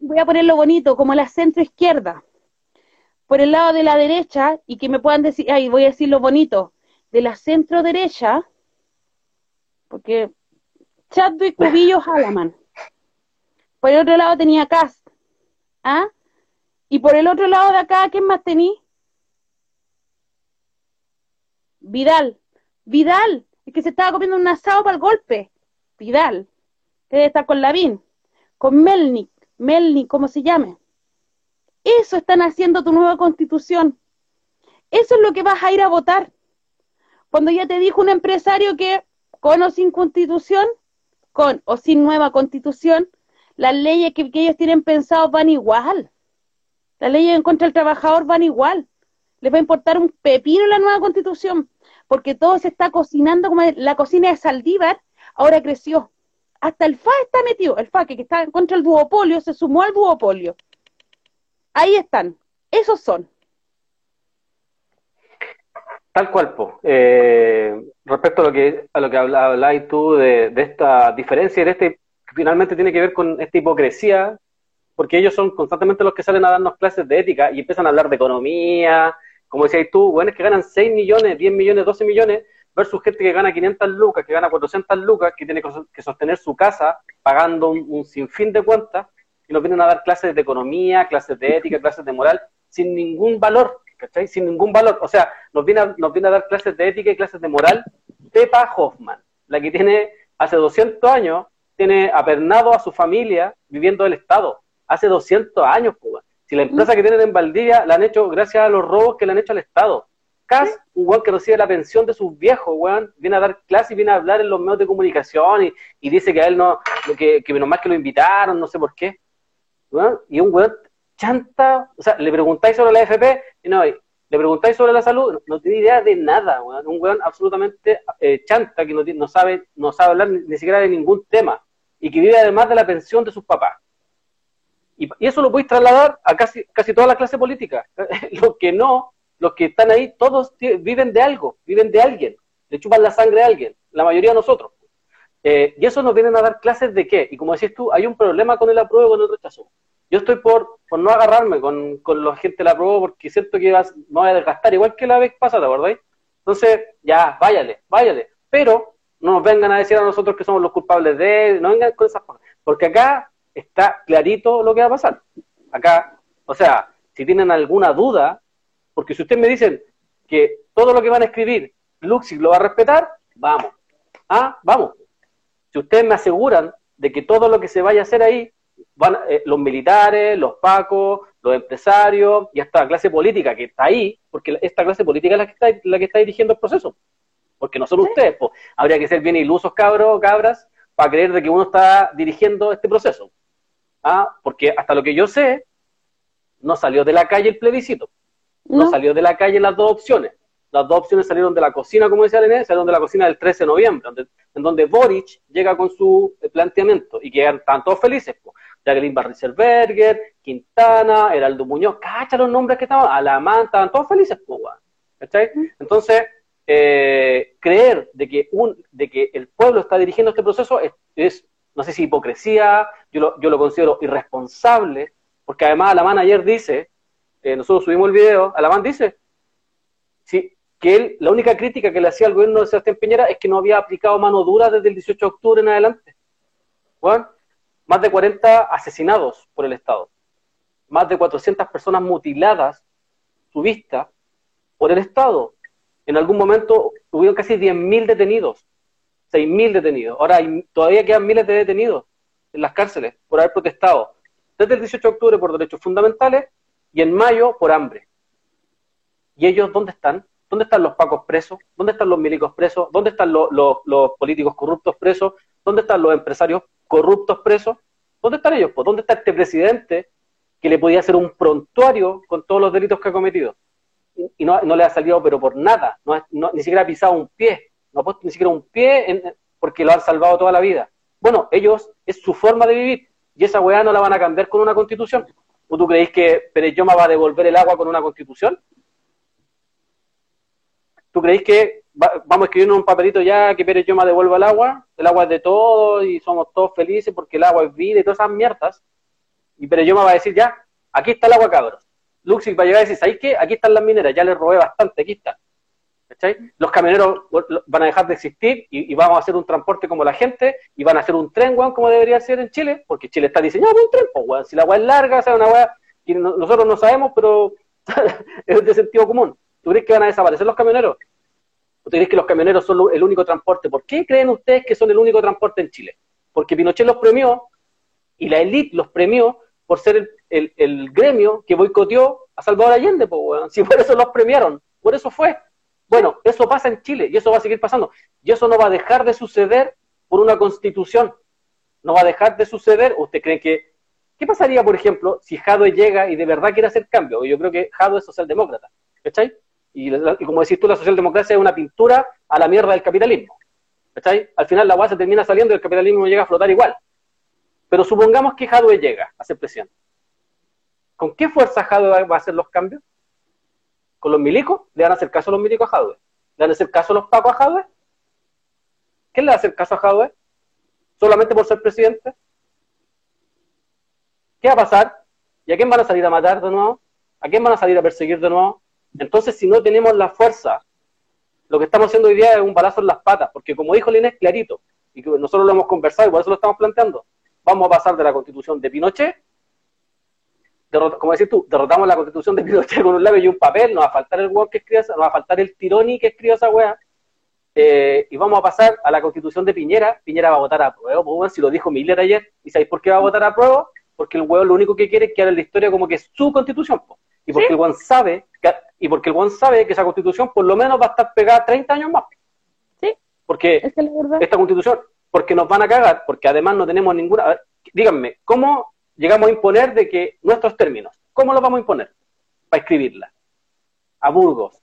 voy a ponerlo bonito, como la centro izquierda. Por el lado de la derecha, y que me puedan decir, ay, voy a decir lo bonito, de la centro derecha, porque Chadwick [laughs] Cubillo Halaman. Por el otro lado tenía Cast. ¿Ah? Y por el otro lado de acá, ¿quién más tenía? Vidal. Vidal, el que se estaba comiendo un asado para el golpe. Vidal. Que debe estar con Lavín. Con Melnik. Melnik, ¿cómo se llame? Eso están haciendo tu nueva constitución. Eso es lo que vas a ir a votar. Cuando ya te dijo un empresario que con o sin constitución, con o sin nueva constitución, las leyes que, ellos tienen pensados van igual. Las leyes en contra del trabajador van igual. Les va a importar un pepino la nueva constitución, porque todo se está cocinando como la cocina de Saldívar, ahora creció. Hasta el FA está metido, el FA que está en contra del duopolio, se sumó al duopolio. Ahí están, esos son. Tal cual, po. Eh, respecto a lo que a lo que habláis tú de, de, esta diferencia de este finalmente tiene que ver con esta hipocresía, porque ellos son constantemente los que salen a darnos clases de ética y empiezan a hablar de economía, como decías tú, bueno, que ganan 6 millones, 10 millones, 12 millones, versus gente que gana 500 lucas, que gana 400 lucas, que tiene que sostener su casa pagando un, sinfín de cuentas, y nos vienen a dar clases de economía, clases de ética, [laughs] clases de moral, sin ningún valor, ¿cachai? Sin ningún valor. O sea, nos viene a, nos viene a dar clases de ética y clases de moral Pepa Hoffman, la que tiene hace 200 años tiene apernado a su familia viviendo del Estado. Hace 200 años, pues. Si la empresa que tienen en Valdivia la han hecho gracias a los robos que le han hecho al Estado. Cas, un weón que recibe la pensión de sus viejos, weón, viene a dar clases y viene a hablar en los medios de comunicación y, dice que a él no, que, que menos mal que lo invitaron, no sé por qué. Y un weón chanta, o sea, le preguntáis sobre la FP y no, le preguntáis sobre la salud, no, tiene idea de nada, weón. un weón absolutamente eh, chanta que no, no, sabe, no sabe hablar ni siquiera de ningún tema y que vive además de la pensión de sus papás. Y, eso lo podéis trasladar a casi, casi toda la clase política. [laughs] los que no, los que están ahí, todos viven de algo, viven de alguien, le chupan la sangre a alguien, la mayoría de nosotros. Eh, y eso nos vienen a dar clases de qué. Y como decís tú, hay un problema con el apruebo y con el rechazo. Yo estoy por, por no agarrarme con, con la gente del apruebo porque siento que vas, me voy a desgastar, igual que la vez pasada, ¿verdad? Entonces, ya, váyale, váyale. Pero no nos vengan a decir a nosotros que somos los culpables de, no vengan con esas cosas. Porque acá está clarito lo que va a pasar. Acá, o sea, si tienen alguna duda, porque si ustedes me dicen que todo lo que van a escribir, Luxi lo va a respetar, vamos. Ah, vamos. Si ustedes me aseguran de que todo lo que se vaya a hacer ahí, van, eh, los militares, los pacos, los empresarios y hasta la clase política que está ahí, porque esta clase política es la que está, la que está dirigiendo el proceso, porque no son ustedes, pues, habría que ser bien ilusos cabros, cabras, para creer de que uno está dirigiendo este proceso. ¿Ah? Porque hasta lo que yo sé, no salió de la calle el plebiscito, no, salió de la calle las dos opciones. Las dos opciones salieron de la cocina, como decía Lené, salieron de la cocina del 13 de noviembre, en donde Boric llega con su eh, planteamiento y que están todos felices. pues. Jacqueline Barriselberger, Quintana, Heraldo Muñoz, cacha los nombres que estaban, Alamán, estaban todos felices, pues, Entonces, eh, creer de que, un, de que el pueblo está dirigiendo este proceso es, no sé si hipocresía, yo lo, yo lo considero irresponsable, porque además Alamán ayer dice, eh, nosotros subimos el video, Alamán dice, sí, que él, la única crítica que le hacía al gobierno de Sebastián Piñera es que no había aplicado mano dura desde el 18 de octubre en adelante. Más de 40 asesinados por el Estado, más de 400 personas mutiladas su vista por el Estado. En algún momento hubieron casi 10.000 detenidos, 6.000 detenidos. Ahora hay, todavía quedan miles de detenidos en las cárceles por haber protestado desde el 18 de octubre por derechos fundamentales y en mayo por hambre. ¿Y ellos dónde están? ¿Dónde están los pacos presos? ¿Dónde están los milicos presos? ¿Dónde están los, los políticos corruptos presos? ¿Dónde están los empresarios corruptos presos? ¿Dónde están ellos? Pues, ¿Dónde está este presidente que le podía hacer un prontuario con todos los delitos que ha cometido? Y no, le ha salido, pero por nada, ni siquiera ha pisado un pie, no ha puesto ni siquiera un pie porque lo han salvado toda la vida. Bueno, ellos, es su forma de vivir, y esa weá no la van a cambiar con una constitución. ¿O tú creéis que Pérez Yoma va a devolver el agua con una constitución? ¿Tú creéis que vamos a escribir un papelito ya que Pérez Yoma devuelva el agua, el agua es de todos y somos todos felices porque el agua es vida y todas esas mierdas. Y Pérez Yoma va a decir, ya, aquí está el agua, cabros. Luxig va a llegar y decir, ¿sabéis qué? Aquí están las mineras, ya les robé bastante, aquí está. Los camioneros van a dejar de existir y, vamos a hacer un transporte como la gente y van a hacer un tren, como debería ser en Chile, porque Chile está diseñado un tren, pues, weón. Si la agua es larga, sea, una agua que nosotros no sabemos, pero [laughs] es de sentido común. ¿Tú crees que van a desaparecer los camioneros? ¿Ustedes creen que los camioneros son el único transporte? ¿Por qué creen ustedes que son el único transporte en Chile? Porque Pinochet los premió y la élite los premió por ser el, gremio que boicoteó a Salvador Allende, pues, si por eso los premiaron, por eso fue. Bueno, eso pasa en Chile y eso va a seguir pasando. Y eso no va a dejar de suceder por una constitución. No va a dejar de suceder. ¿Usted cree que... ¿Qué pasaría, por ejemplo, si Jadwe llega y de verdad quiere hacer cambio? Yo creo que Jadwe es socialdemócrata. ¿Cachai? Y, como decís tú, la socialdemocracia es una pintura a la mierda del capitalismo. ¿Cachai? Al final la se termina saliendo y el capitalismo llega a flotar igual. Pero supongamos que Jadwe llega a hacer presión. ¿Con qué fuerza Jadwe va a hacer los cambios? ¿Con los milicos? ¿Le van a hacer caso a los milicos a Jadwe? ¿Le van a hacer caso a los pacos a Jadwe? ¿Quién le va a hacer caso a Jadwe? ¿Solamente por ser presidente? ¿Qué va a pasar? ¿Y a quién van a salir a matar de nuevo? ¿A quién van a salir a perseguir de nuevo? Entonces, si no tenemos la fuerza, lo que estamos haciendo hoy día es un balazo en las patas, porque como dijo Línez clarito, y que nosotros lo hemos conversado y por eso lo estamos planteando, vamos a pasar de la constitución de Pinochet, como decís tú, derrotamos la constitución de Pinochet con un labio y un papel, nos va a faltar el hueón que escriba, nos va a faltar el tironi que escriba esa weá, eh, y vamos a pasar a la constitución de Piñera, Piñera va a votar a prueba, pues, si lo dijo Miller ayer, ¿y sabéis por qué va a votar a prueba? Porque el hueón lo único que quiere es que haga la historia como que es su constitución, pues. y porque el hueón sabe que y porque el sabe que esa constitución por lo menos va a estar pegada 30 años más. Sí. Porque esta constitución, porque nos van a cagar, porque además no tenemos ninguna... díganme, ¿cómo llegamos a imponer de que nuestros términos, ¿cómo los vamos a imponer? Para escribirla. A Burgos,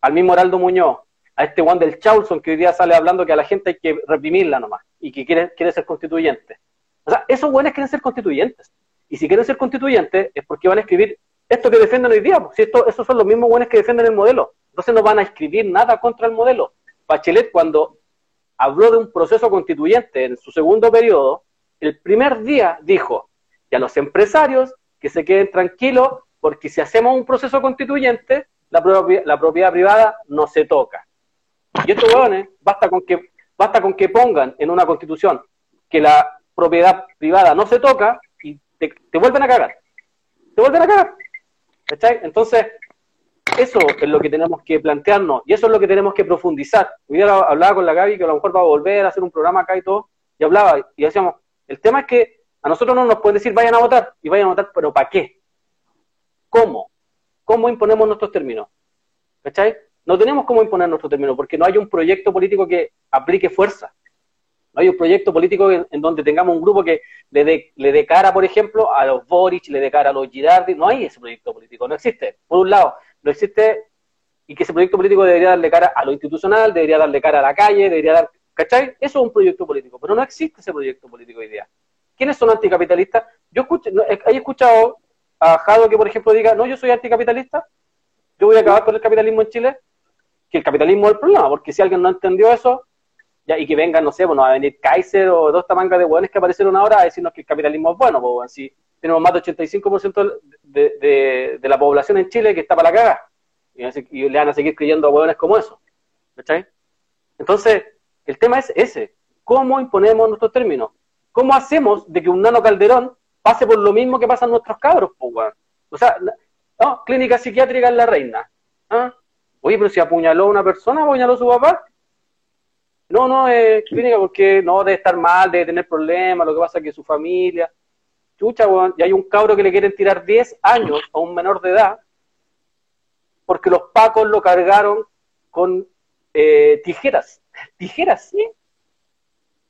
al mismo Heraldo Muñoz, a este Juan del Chaulson que hoy día sale hablando que a la gente hay que reprimirla nomás y que quiere, quiere ser constituyente. O sea, esos buenos quieren ser constituyentes. Y si quieren ser constituyentes es porque van a escribir esto que defienden hoy día. Si esto, esos son los mismos buenos que defienden el modelo. Entonces no van a escribir nada contra el modelo. Bachelet cuando habló de un proceso constituyente en su segundo periodo, el primer día dijo, y a los empresarios que se queden tranquilos, porque si hacemos un proceso constituyente, la, la propiedad privada no se toca. Y estos hueones, basta con que, basta con que pongan en una constitución que la propiedad privada no se toca y te, vuelven a cagar. Te vuelven a cagar. Entonces, eso es lo que tenemos que plantearnos y eso es lo que tenemos que profundizar. Hoy día hablaba con la Gaby que a lo mejor va a volver a hacer un programa acá y todo, y hablaba y decíamos, el tema es que a nosotros no nos pueden decir vayan a votar y vayan a votar, pero ¿para qué? ¿Cómo? ¿Cómo imponemos nuestros términos? ¿Cachai? No tenemos cómo imponer nuestros términos porque no hay un proyecto político que aplique fuerza. No hay un proyecto político en, donde tengamos un grupo que le dé le cara, por ejemplo, a los Boric, le dé cara a los Girardi. No hay ese proyecto político, no existe. Por un lado, no existe y que ese proyecto político debería darle cara a lo institucional, debería darle cara a la calle, debería dar, ¿cachai? Eso es un proyecto político, pero no existe ese proyecto político hoy día. ¿Quiénes son anticapitalistas? Yo escucho, he escuchado a Jado que, por ejemplo, diga, no, yo soy anticapitalista, yo voy a acabar con el capitalismo en Chile, que el capitalismo es el problema, porque si alguien no entendió eso, ya, y que venga, no sé, bueno, pues, a venir Kaiser o dos tamangas de hueones que aparecieron ahora a decirnos que el capitalismo es bueno, pues, si tenemos más del 85% de, de, de, la población en Chile que está para la caga, y, le van a seguir creyendo a hueones como eso, ¿cachai? Entonces, el tema es ese, ¿cómo imponemos nuestros términos? ¿Cómo hacemos de que un nano Calderón pase por lo mismo que pasan nuestros cabros, pues, O sea, no, clínica psiquiátrica en la reina. ¿ah? Oye, pero si apuñaló a una persona, apuñaló a su papá. No, no, es clínica porque no debe estar mal, debe tener problemas, lo que pasa es que su familia. Chucha, weón, y hay un cabro que le quieren tirar 10 años a un menor de edad porque los pacos lo cargaron con eh, tijeras. Tijeras, ¿sí?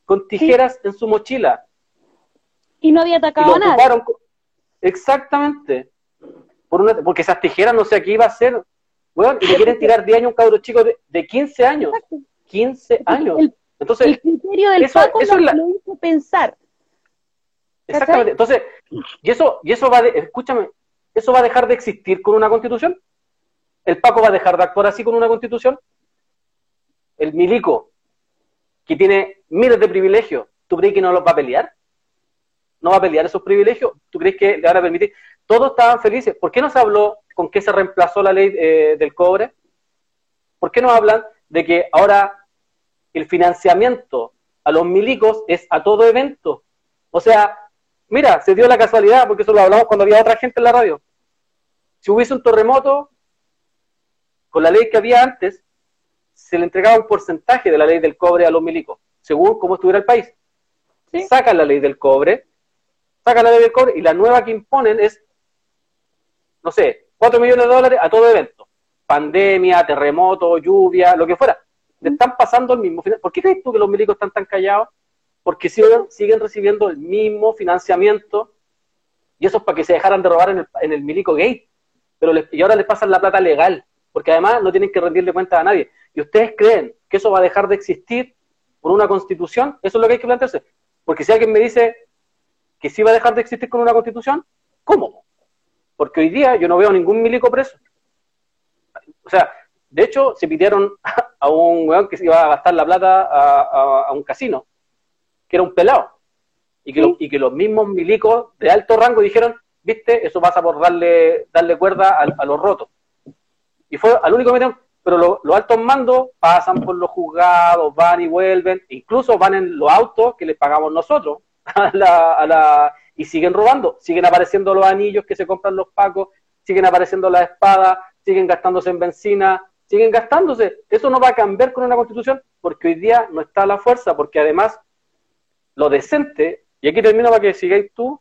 Con tijeras en su mochila. Y no había atacado a nadie. Exactamente. Por porque esas tijeras no sé qué iba a hacer. Bueno, y le quieren tirar 10 años a un cabro chico de, de 15 años. 15 años. Entonces, el criterio del eso, Paco lo, hizo pensar. Exactamente. Entonces, y eso, y eso va de, escúchame, eso va a dejar de existir con una constitución. El Paco va a dejar de actuar así con una constitución. El milico, que tiene miles de privilegios, ¿tú crees que no los va a pelear? ¿No va a pelear esos privilegios? ¿Tú crees que le van a permitir? Todos estaban felices. ¿Por qué no se habló con qué se reemplazó la ley eh, del cobre? ¿Por qué no hablan de que ahora el financiamiento a los milicos es a todo evento? O sea, mira, se dio la casualidad, porque eso lo hablamos cuando había otra gente en la radio. Si hubiese un terremoto, con la ley que había antes, se le entregaba un porcentaje de la ley del cobre a los milicos, según cómo estuviera el país. Sacan la ley del cobre, sacan la ley del cobre y la nueva que imponen es, no sé, 4 millones de dólares a todo evento. Pandemia, terremoto, lluvia, lo que fuera. Le están pasando el mismo. ¿Por qué crees tú que los milicos están tan callados? Porque siguen, siguen recibiendo el mismo financiamiento y eso es para que se dejaran de robar en el, en el milico gate. Pero y ahora les pasan la plata legal, porque además no tienen que rendirle cuenta a nadie. ¿Y ustedes creen que eso va a dejar de existir por una constitución? Eso es lo que hay que plantearse. Porque si alguien me dice que sí va a dejar de existir con una constitución, ¿cómo? Porque hoy día yo no veo ningún milico preso. O sea, de hecho, se pidieron [laughs] a un weón que se iba a gastar la plata a, un casino, que era un pelado. Y que, y que los mismos milicos de alto rango dijeron, viste, eso pasa por darle, darle cuerda a, a los rotos. Y fue al único que metieron, pero los altos mandos pasan por los juzgados, van y vuelven, incluso van en los autos que les pagamos nosotros [laughs] a la, y siguen robando, siguen apareciendo los anillos que se compran los pacos, siguen apareciendo las espadas, siguen gastándose en benzina, siguen gastándose. Eso no va a cambiar con una constitución porque hoy día no está la fuerza, porque además lo decente, y aquí termino para que sigáis tú,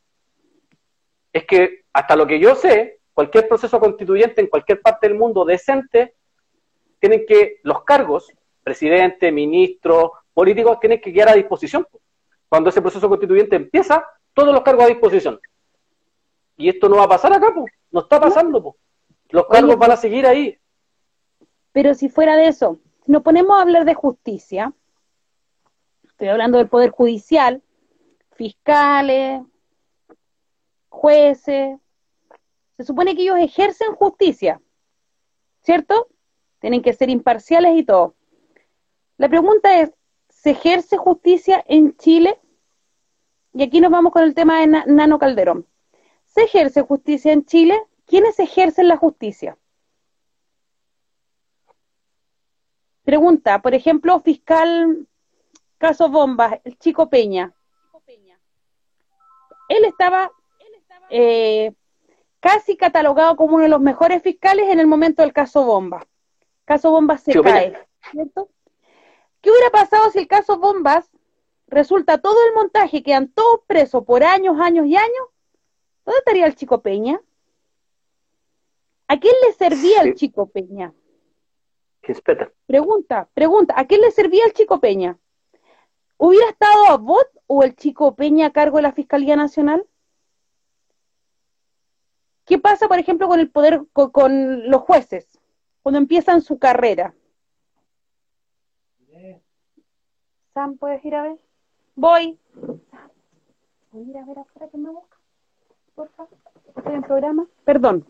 es que hasta lo que yo sé, cualquier proceso constituyente en cualquier parte del mundo decente tienen que, los cargos, presidente, ministro, políticos, tienen que quedar a disposición. Cuando ese proceso constituyente empieza, todos los cargos a disposición. Y esto no va a pasar acá, pues. No está pasando, pues. Los cargos van a seguir ahí. Pero si fuera de eso, si nos ponemos a hablar de justicia, estoy hablando del poder judicial, fiscales, jueces. Se supone que ellos ejercen justicia, ¿cierto? Tienen que ser imparciales y todo. La pregunta es, ¿se ejerce justicia en Chile? Y aquí nos vamos con el tema de Nano Calderón. ¿Se ejerce justicia en Chile? ¿Quiénes ejercen la justicia? Pregunta, por ejemplo, fiscal caso Bombas, el chico Peña. Él estaba eh, casi catalogado como uno de los mejores fiscales en el momento del caso Bombas. Caso Bombas se cae, ¿cierto? ¿Qué hubiera pasado si el caso Bombas resulta todo el montaje, quedan todos presos por años, años y años? ¿Dónde estaría el chico Peña? ¿A quién le servía el chico Peña? Pregunta, pregunta, ¿a quién le servía el chico Peña? ¿Hubiera estado a vos o el chico Peña a cargo de la Fiscalía Nacional? ¿Qué pasa, por ejemplo, con el poder, con, los jueces, cuando empiezan su carrera? Sam, ¿puedes ir a ver? Voy. ¿Puedes ir a ver afuera que me busca? Por favor. Estoy en programa. Perdón.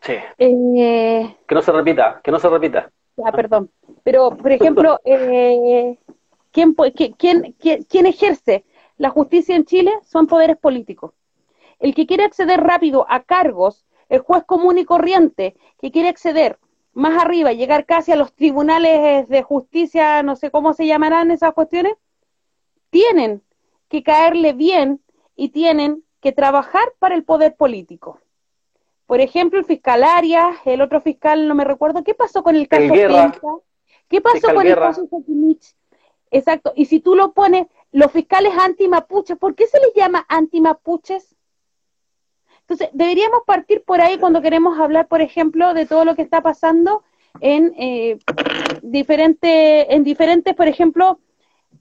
Sí. Eh, que no se repita, que no se repita. Ah, perdón. Pero, por ejemplo, [laughs] eh, ¿quién, quién, quién, quién ejerce la justicia en Chile? Son poderes políticos. El que quiere acceder rápido a cargos, el juez común y corriente, que quiere acceder más arriba, llegar casi a los tribunales de justicia, no sé cómo se llamarán esas cuestiones, tienen que caerle bien y tienen que trabajar para el poder político. Por ejemplo, el fiscal Arias, el otro fiscal, no me recuerdo, ¿qué pasó con el caso Penca? ¿Qué pasó con el caso Sokimich? Exacto, y si tú lo pones, los fiscales anti-mapuches, ¿por qué se les llama anti-mapuches? Entonces, deberíamos partir por ahí cuando queremos hablar, por ejemplo, de todo lo que está pasando en eh, diferentes, en diferentes, por ejemplo,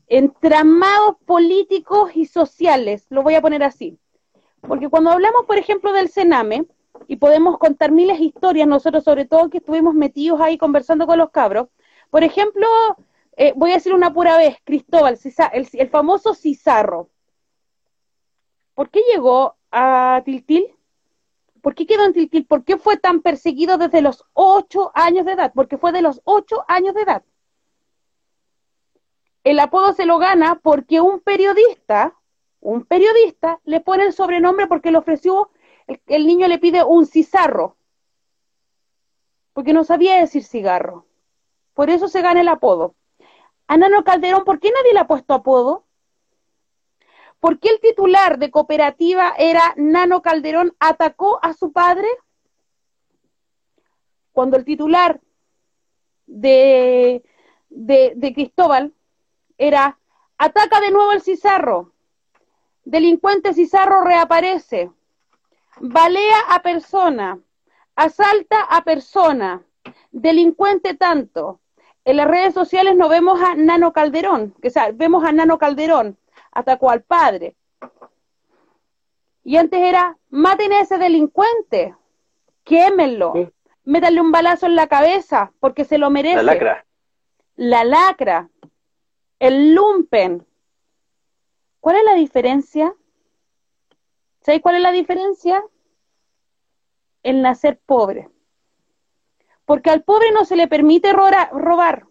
entramados políticos y sociales, lo voy a poner así. Porque cuando hablamos, por ejemplo, del Sename, y podemos contar miles de historias, nosotros sobre todo que estuvimos metidos ahí conversando con los cabros. Por ejemplo, eh, voy a decir una pura vez, Cristóbal, el, famoso Cizarro. ¿Por qué llegó a Tiltil? ¿Por qué quedó en Tiltil? ¿Por qué fue tan perseguido desde los ocho años de edad? Porque fue de los ocho años de edad. El apodo se lo gana porque un periodista, un periodista le pone el sobrenombre porque le ofreció el, niño le pide un cizarro, porque no sabía decir cigarro. Por eso se gana el apodo. A Nano Calderón, ¿por qué nadie le ha puesto apodo? ¿Por qué el titular de cooperativa era Nano Calderón atacó a su padre? Cuando el titular de, de, Cristóbal era ataca de nuevo el cizarro. Delincuente cizarro reaparece balea a persona, asalta a persona, delincuente tanto. En las redes sociales no vemos a Nano Calderón, que sea, vemos a Nano Calderón, atacó al padre. Y antes era, maten a ese delincuente, quémenlo, métanle un balazo en la cabeza, porque se lo merece. La lacra. La lacra, el lumpen. ¿Cuál es la diferencia? ¿Sabéis cuál es la diferencia? El nacer pobre. Porque al pobre no se le permite robar,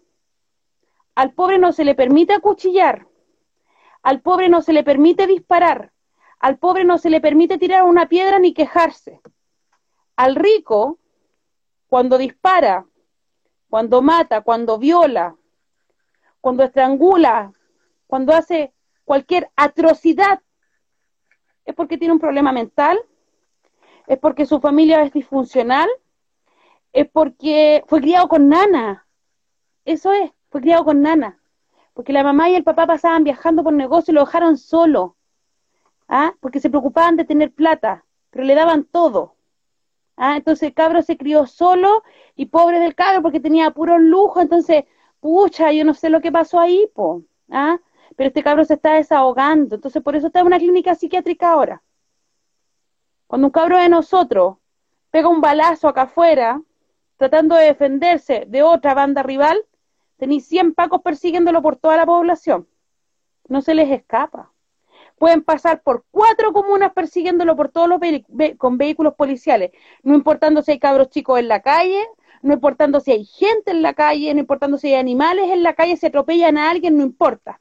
al pobre no se le permite acuchillar, al pobre no se le permite disparar, al pobre no se le permite tirar una piedra ni quejarse. Al rico, cuando dispara, cuando mata, cuando viola, cuando estrangula, cuando hace cualquier atrocidad es porque tiene un problema mental, es porque su familia es disfuncional, es porque fue criado con nana. Eso es, fue criado con nana. Porque la mamá y el papá pasaban viajando por negocio y lo dejaron solo. ¿Ah? Porque se preocupaban de tener plata, pero le daban todo. ¿Ah? Entonces el cabro se crió solo y pobre del cabro porque tenía puro lujo. Entonces, pucha, yo no sé lo que pasó ahí, po. ¿Ah? pero este cabro se está desahogando, entonces por eso está en una clínica psiquiátrica ahora. Cuando un cabro de nosotros pega un balazo acá afuera, tratando de defenderse de otra banda rival, tenéis 100 pacos persiguiéndolo por toda la población. No se les escapa. pueden pasar por cuatro comunas persiguiéndolo por todos los con vehículos policiales, no importando si hay cabros chicos en la calle, no importando si hay gente en la calle, no importando si hay animales en la calle, si atropellan a alguien, no importa.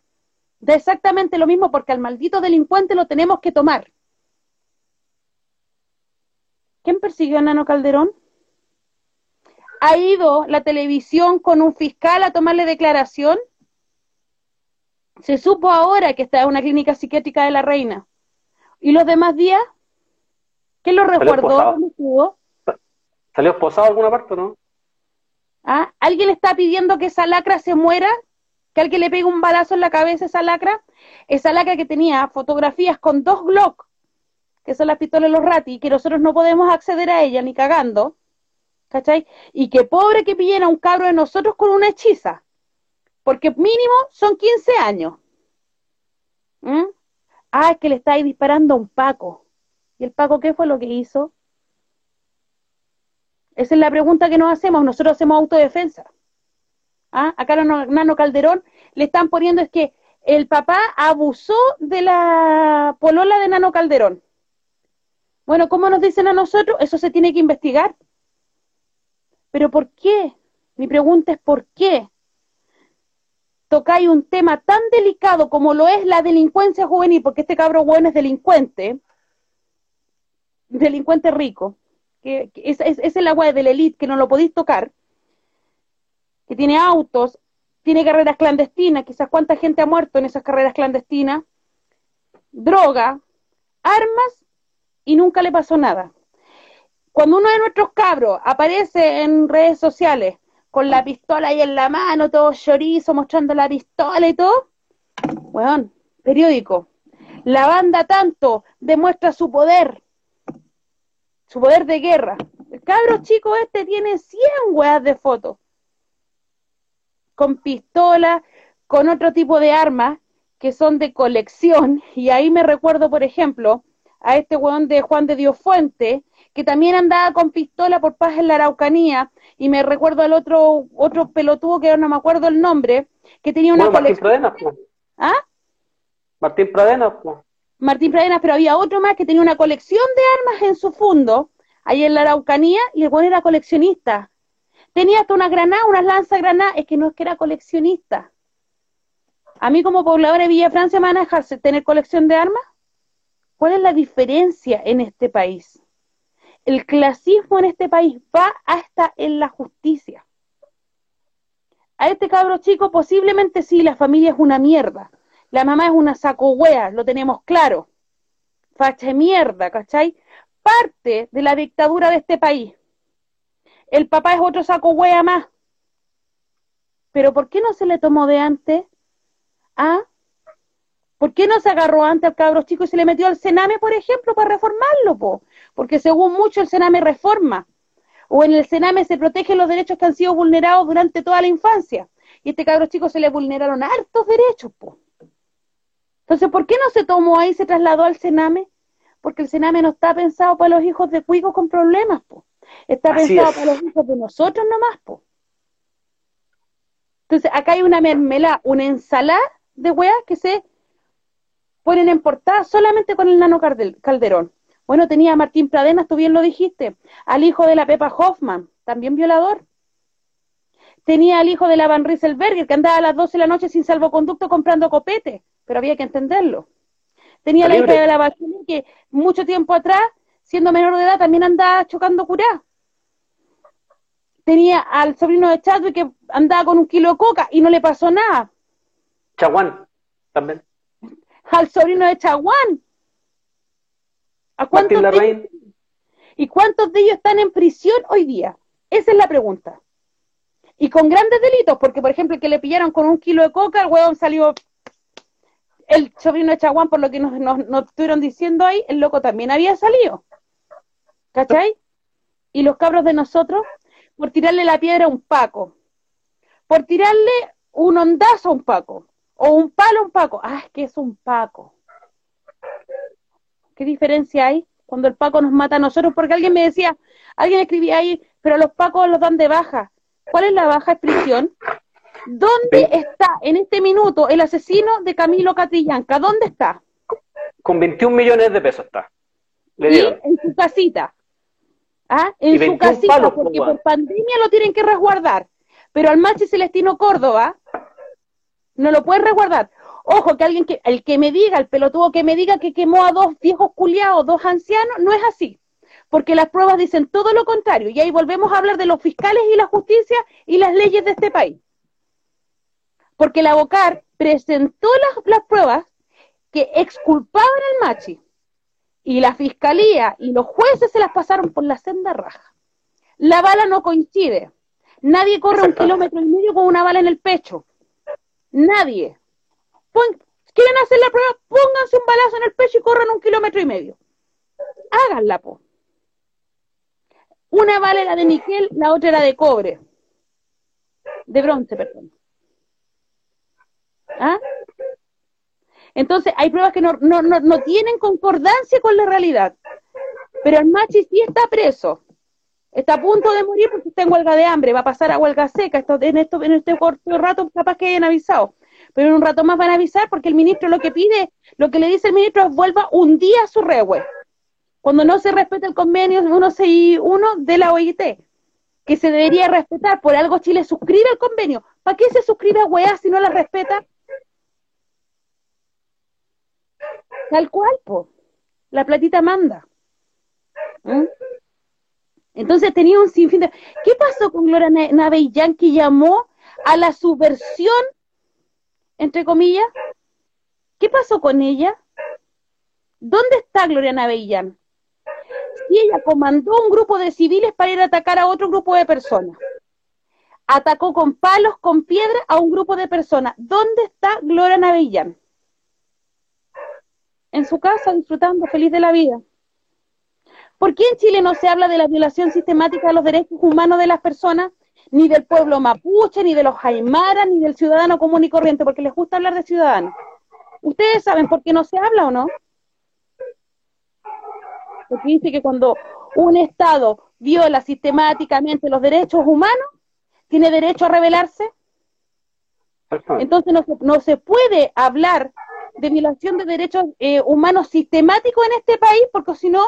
Da exactamente lo mismo porque al maldito delincuente lo tenemos que tomar. ¿Quién persiguió a Nano Calderón? ¿Ha ido la televisión con un fiscal a tomarle declaración? Se supo ahora que está en una clínica psiquiátrica de la reina. ¿Y los demás días? ¿Quién lo resguardó? ¿Salió esposado alguna parte no? ¿Ah? ¿Alguien está pidiendo que esa lacra se muera? ¿Que alguien le pegue un balazo en la cabeza a esa lacra? Esa lacra que tenía fotografías con dos Glock, que son las pistolas de los Rati, que nosotros no podemos acceder a ella ni cagando, ¿cachai? Y que pobre que pillen a un cabro de nosotros con una hechiza, porque mínimo son 15 años. ¿Mm? Ah, es que le está ahí disparando a un Paco. ¿Y el Paco qué fue lo que hizo? Esa es la pregunta que nos hacemos. Nosotros hacemos autodefensa. ¿Ah? Acá a Nano Calderón le están poniendo es que el papá abusó de la polola de Nano Calderón. Bueno, ¿cómo nos dicen a nosotros? Eso se tiene que investigar. Pero ¿por qué? Mi pregunta es ¿por qué? Tocáis un tema tan delicado como lo es la delincuencia juvenil, porque este cabro bueno es delincuente, delincuente rico, que, es, es, el agua de la elite que no lo podéis tocar, que tiene autos, tiene carreras clandestinas, quizás cuánta gente ha muerto en esas carreras clandestinas, droga, armas y nunca le pasó nada. Cuando uno de nuestros cabros aparece en redes sociales con la pistola ahí en la mano, todo chorizo, mostrando la pistola y todo, weón, periódico. La banda tanto demuestra su poder, su poder de guerra. El cabro chico este tiene 100 weas de fotos. Con pistola, con otro tipo de armas que son de colección. Y ahí me recuerdo, por ejemplo, a este weón de Juan de Dios Fuente, que también andaba con pistola por paz en la Araucanía, y me recuerdo al otro, otro pelotudo que ahora no me acuerdo el nombre, que tenía una colección. Martín Pradenas, ¿Ah? Martín Pradenas, Martín Pradenas, pero había otro más que tenía una colección de armas en su fondo, ahí en la Araucanía, y el weón era coleccionista. Tenía hasta una granada, unas lanzagranadas, es que no es que era coleccionista. A mí como pobladora de Villa Francia me van a dejarse tener colección de armas. ¿Cuál es la diferencia en este país? El clasismo en este país va hasta en la justicia. A este cabro chico posiblemente sí, la familia es una mierda. La mamá es una saco wea, lo tenemos claro. Facha mierda, ¿cachai? Parte de la dictadura de este país. El papá es otro saco wea más. Pero ¿por qué no se le tomó de antes? ¿Ah? ¿Por qué no se agarró antes al cabro chico y se le metió al Sename, por ejemplo, para reformarlo? Po? Porque según mucho el Sename reforma. O en el Sename se protegen los derechos que han sido vulnerados durante toda la infancia. Y a este cabro chico se le vulneraron hartos derechos. Po. Entonces, ¿por qué no se tomó ahí y se trasladó al Sename? Porque el Sename no está pensado para los hijos de cuicos con problemas. Po. Está pensado para los hijos de nosotros nomás. Po. Entonces, acá hay una mermelada, una ensalada de weas que se ponen en portada solamente con el nano Calderón. Bueno, tenía a Martín Pradenas, tú bien lo dijiste, al hijo de la Pepa Hoffman, también violador. Tenía al hijo de la Van Rieselberger, que andaba a las 12 de la noche sin salvoconducto comprando copete, pero había que entenderlo. Tenía la hija de la Bachelet, que mucho tiempo atrás, siendo menor de edad, también andaba chocando curá. Tenía al sobrino de Chadwick que andaba con un kilo de coca y no le pasó nada. Chaguán, también al sobrino de Chaguán. ¿A cuántos ¿Y cuántos de ellos están en prisión hoy día? Esa es la pregunta. Y con grandes delitos, porque por ejemplo el que le pillaron con un kilo de coca, el huevón salió, el sobrino de Chaguán, por lo que nos, nos, estuvieron diciendo ahí, el loco también había salido. ¿Cachai? Y los cabros de nosotros, por tirarle la piedra a un Paco, por tirarle un ondazo a un Paco, o un palo un Paco. Ah, es que es un Paco. ¿Qué diferencia hay cuando el Paco nos mata a nosotros? Porque alguien me decía, alguien escribía ahí, pero los Pacos los dan de baja. ¿Cuál es la baja expresión? ¿Dónde está en este minuto el asesino de Camilo Catrillanca? ¿Dónde está? Con 21 millones de pesos está. Le dieron. en su casita. ¿Ah? En su casita, porque por pandemia lo tienen que resguardar. Pero al Machi Celestino Córdoba no lo puede resguardar. Ojo, que alguien que, el que me diga, el pelotudo que me diga que quemó a dos viejos culiados, dos ancianos, no es así. Porque las pruebas dicen todo lo contrario. Y ahí volvemos a hablar de los fiscales y la justicia y las leyes de este país. Porque la BOCAR presentó las, las pruebas que exculpaban al Machi. Y la fiscalía y los jueces se las pasaron por la senda raja. La bala no coincide. Nadie corre un kilómetro y medio con una bala en el pecho. Nadie. ¿Quieren hacer la prueba? Pónganse un balazo en el pecho y corran un kilómetro y medio. Háganla, po. Una bala era de níquel, la otra era de cobre. De bronce, perdón. ¿Ah? Entonces, hay pruebas que no, no, no, no, tienen concordancia con la realidad. Pero el machi sí está preso. Está a punto de morir porque está en huelga de hambre. Va a pasar a huelga seca. Esto, en, esto, en este corto rato, capaz que hayan avisado pero en un rato más van a avisar porque el ministro lo que pide, lo que le dice el ministro es vuelva un día a su rewe. Cuando no se respeta el convenio 161 de la OIT, que se debería respetar, por algo Chile suscribe el convenio. ¿Para qué se suscribe a weá si no la respeta? Tal cual, po. La platita manda. ¿Mm? Entonces tenía un sinfín de... ¿Qué pasó con Gloria Navellán que llamó a la subversión entre comillas. ¿Qué pasó con ella? ¿Dónde está Gloria Navellán? Si ella comandó un grupo de civiles para ir a atacar a otro grupo de personas. Atacó con palos, con piedra a un grupo de personas. ¿Dónde está Gloria Navellán? En su casa, disfrutando, feliz de la vida. ¿Por qué en Chile no se habla de la violación sistemática de los derechos humanos de las personas? ni del pueblo mapuche, ni de los aymaras, ni del ciudadano común y corriente, porque les gusta hablar de ciudadanos. ¿Ustedes saben por qué no se habla o no? Porque dice que cuando un Estado viola sistemáticamente los derechos humanos, tiene derecho a rebelarse. Entonces no se, no se puede hablar de violación de derechos eh, humanos sistemáticos en este país, porque si no,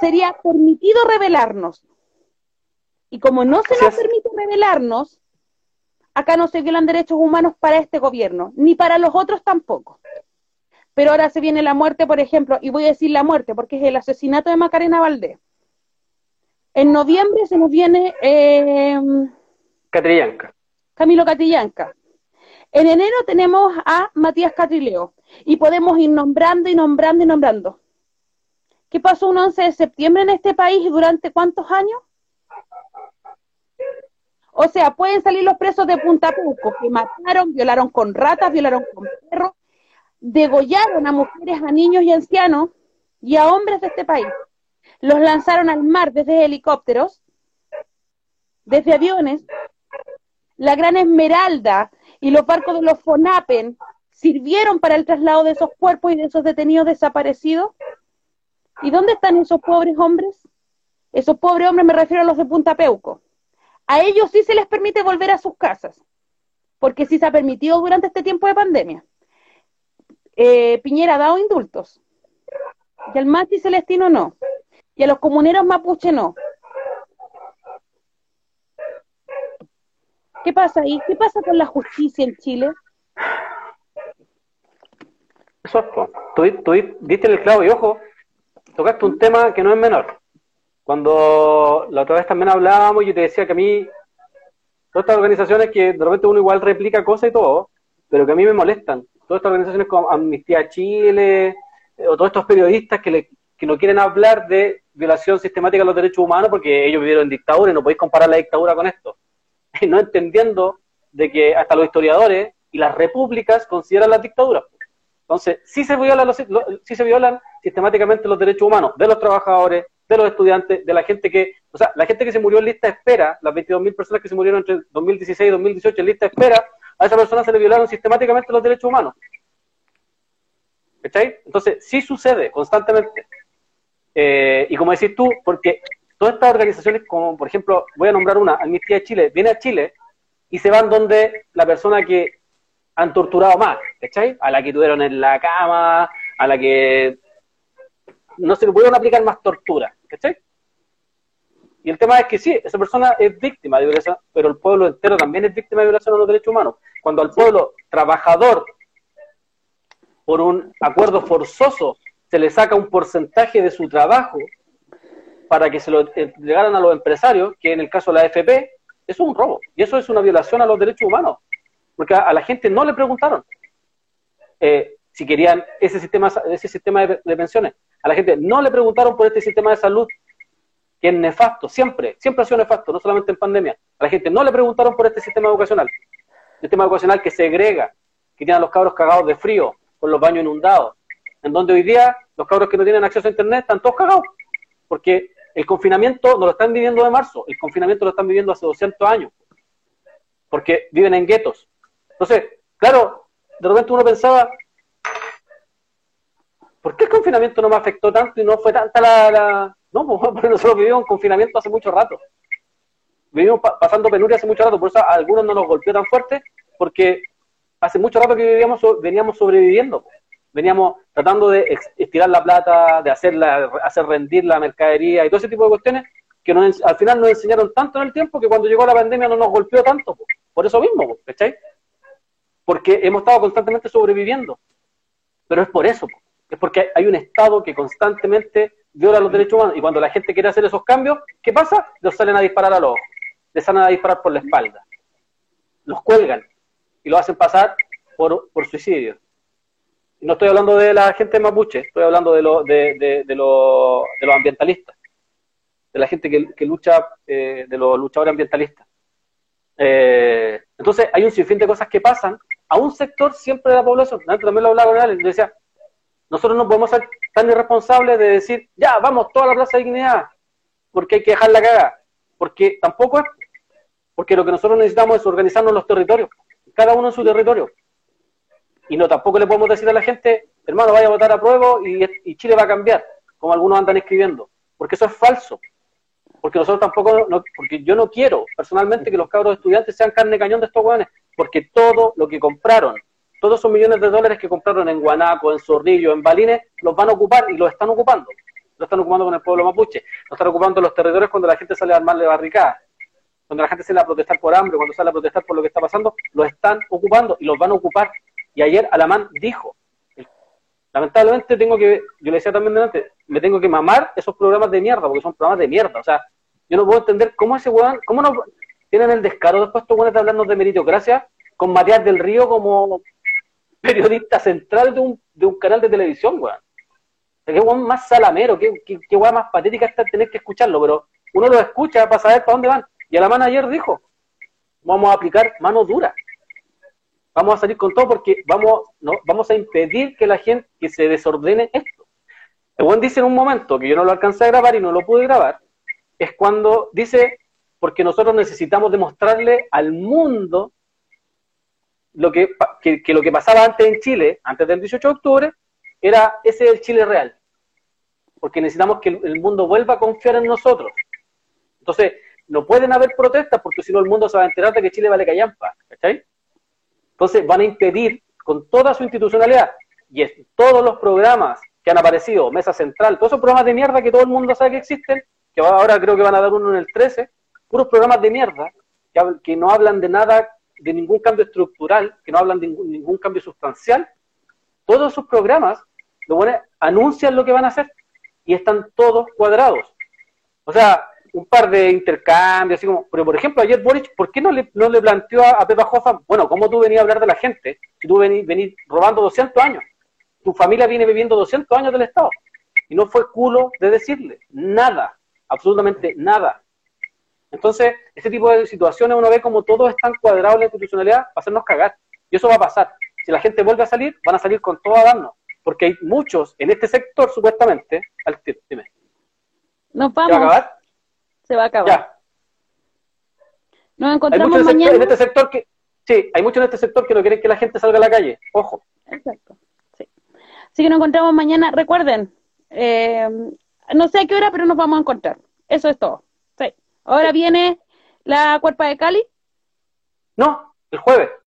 sería permitido rebelarnos. Y como no se nos permite revelarnos, acá no se violan derechos humanos para este gobierno, ni para los otros tampoco. Pero ahora se viene la muerte, por ejemplo, y voy a decir la muerte porque es el asesinato de Macarena Valdés. En noviembre se nos viene eh, Catrillanca. Camilo Catrillanca. En enero tenemos a Matías Catrileo y podemos ir nombrando y nombrando y nombrando. ¿Qué pasó un 11 de septiembre en este país y durante cuántos años? O sea, pueden salir los presos de Punta Puco que mataron, violaron con ratas, violaron con perros, degollaron a mujeres, a niños y ancianos y a hombres de este país. Los lanzaron al mar desde helicópteros, desde aviones. La Gran Esmeralda y los barcos de los FONAPEN sirvieron para el traslado de esos cuerpos y de esos detenidos desaparecidos. ¿Y dónde están esos pobres hombres? Esos pobres hombres me refiero a los de Punta Peuco a ellos sí se les permite volver a sus casas, porque sí se ha permitido durante este tiempo de pandemia. Eh, Piñera ha dado indultos, y al Mati Celestino no, y a los comuneros mapuche no. ¿Qué pasa ahí? ¿Qué pasa con la justicia en Chile? Eso tú, tú el clavo y ojo, tocaste un tema que no es menor. Cuando la otra vez también hablábamos, yo te decía que a mí, todas estas organizaciones que de repente uno igual replica cosas y todo, pero que a mí me molestan. Todas estas organizaciones como Amnistía Chile, eh, o todos estos periodistas que, le, que no quieren hablar de violación sistemática de los derechos humanos porque ellos vivieron en dictadura y no podéis comparar la dictadura con esto. [laughs] Y no entendiendo de que hasta los historiadores y las repúblicas consideran las dictaduras. Entonces, sí se, violan los, sí se violan sistemáticamente los derechos humanos de los trabajadores, de los estudiantes, de la gente que, o sea, la gente que se murió en lista de espera, las 22.000 personas que se murieron entre 2016 y 2018 en lista de espera, a esa persona se le violaron sistemáticamente los derechos humanos. ¿Cachai? Entonces, sí sucede constantemente. Eh, y como decís tú, porque todas estas organizaciones, como por ejemplo, voy a nombrar una, Amnistía de Chile, viene a Chile y se van donde la persona que han torturado más, ¿cachai? A la que tuvieron en la cama, a la que no se le pudieron aplicar más tortura. Y el tema es que sí, esa persona es víctima de violación, pero el pueblo entero también es víctima de violación a los derechos humanos. Cuando al pueblo trabajador, por un acuerdo forzoso, se le saca un porcentaje de su trabajo para que se lo entregaran a los empresarios, que en el caso de la AFP, eso es un robo. Y eso es una violación a los derechos humanos. Porque a, la gente no le preguntaron eh, si querían ese sistema, ese sistema de pensiones. A la gente no le preguntaron por este sistema de salud que es nefasto, siempre, siempre ha sido nefasto, no solamente en pandemia. A la gente no le preguntaron por este sistema educacional, sistema educacional que segrega, que tiene a los cabros cagados de frío, con los baños inundados, en donde hoy día los cabros que no tienen acceso a internet están todos cagados, porque el confinamiento no lo están viviendo de marzo, el confinamiento lo están viviendo hace 200 años, porque viven en guetos. Entonces, claro, de repente uno pensaba, ¿por qué el confinamiento no me afectó tanto y no fue tanta la, no, pues, [laughs] porque nosotros vivimos en confinamiento hace mucho rato. Vivimos pasando penuria hace mucho rato, por eso a algunos no nos golpeó tan fuerte, porque hace mucho rato que vivíamos, veníamos sobreviviendo. Veníamos tratando de estirar la plata, de hacerla, hacer rendir la mercadería y todo ese tipo de cuestiones que al final nos enseñaron tanto en el tiempo que cuando llegó la pandemia no nos golpeó tanto. Por eso mismo, ¿cachai? Porque hemos estado constantemente sobreviviendo. Pero es por eso, es porque hay un Estado que constantemente viola los derechos humanos. Y cuando la gente quiere hacer esos cambios, ¿qué pasa? Los salen a disparar a los les salen a disparar por la espalda, los cuelgan y lo hacen pasar por, por suicidio. no estoy hablando de la gente mapuche, estoy hablando de, lo, de, de, los ambientalistas, de la gente que, lucha, eh, de los luchadores ambientalistas. Eh, entonces, hay un sinfín de cosas que pasan a un sector siempre de la población. Antes también lo hablaba con él, decía, nosotros no podemos ser tan irresponsables de decir, ya, vamos toda la Plaza de Dignidad, porque hay que dejar la caga. Porque tampoco es, porque lo que nosotros necesitamos es organizarnos los territorios, cada uno en su territorio. Y no, tampoco le podemos decir a la gente, hermano, vaya a votar a prueba y, Chile va a cambiar, como algunos andan escribiendo, porque eso es falso. Porque nosotros tampoco, porque yo no quiero personalmente que los cabros estudiantes sean carne cañón de estos jóvenes, porque todo lo que compraron todos esos millones de dólares que compraron en Guanaco, en Zorrillo, en Balines, los van a ocupar y los están ocupando. Lo están ocupando con el pueblo mapuche, lo están ocupando los territorios cuando la gente sale a armarle barricadas, cuando la gente sale a protestar por hambre, cuando sale a protestar por lo que está pasando, lo están ocupando y los van a ocupar. Y ayer Alamán dijo, lamentablemente tengo que, yo le decía también delante, me tengo que mamar esos programas de mierda, porque son programas de mierda. O sea, yo no puedo entender cómo ese weón, cómo no tienen el descaro después estos weones de hablarnos de meritocracia con Matías del Río como periodista central de un, de un canal de televisión, weón. Qué weón más salamero, qué, qué, weón más patética está tener que escucharlo, pero uno lo escucha para saber para dónde van. Y a la mano ayer dijo, vamos a aplicar mano dura. Vamos a salir con todo porque vamos, no, vamos a impedir que la gente, que se desordene esto. El buen dice en un momento, que yo no lo alcancé a grabar y no lo pude grabar, es cuando dice, porque nosotros necesitamos demostrarle al mundo lo que, que, lo que pasaba antes en Chile, antes del 18 de octubre, era ese el Chile real. Porque necesitamos que el mundo vuelva a confiar en nosotros. Entonces, no pueden haber protestas porque si no el mundo se va a enterar de que Chile vale callampa. ¿cachai? Entonces, van a impedir con toda su institucionalidad y es, todos los programas que han aparecido, Mesa Central, todos esos programas de mierda que todo el mundo sabe que existen, que ahora creo que van a dar uno en el 13, puros programas de mierda que, que no hablan de nada de ningún cambio estructural, que no hablan de ningún, cambio sustancial, todos sus programas lo anuncian lo que van a hacer y están todos cuadrados. O sea, un par de intercambios, así como, pero por ejemplo, ayer Boric, ¿por qué no le, no le planteó a, Pepa Hoffman, bueno, ¿cómo tú venías a hablar de la gente si tú venís, venís robando 200 años? Tu familia viene viviendo 200 años del Estado. Y no fue culo de decirle nada, absolutamente nada. Entonces, ese tipo de situaciones uno ve como todos están cuadrados en la institucionalidad para hacernos cagar. Y eso va a pasar. Si la gente vuelve a salir, van a salir con todo a darnos. Porque hay muchos en este sector, supuestamente. Al, dime. Nos vamos. ¿Se va a acabar? Se va a acabar. Ya. Nos encontramos mañana. en este sector que, sí, hay muchos en este sector que no quieren que la gente salga a la calle. Ojo. Exacto. Sí. Así que nos encontramos mañana. Recuerden, eh, no sé a qué hora, pero nos vamos a encontrar. Eso es todo. Ahora viene la cuerpa de Cali. No, el jueves.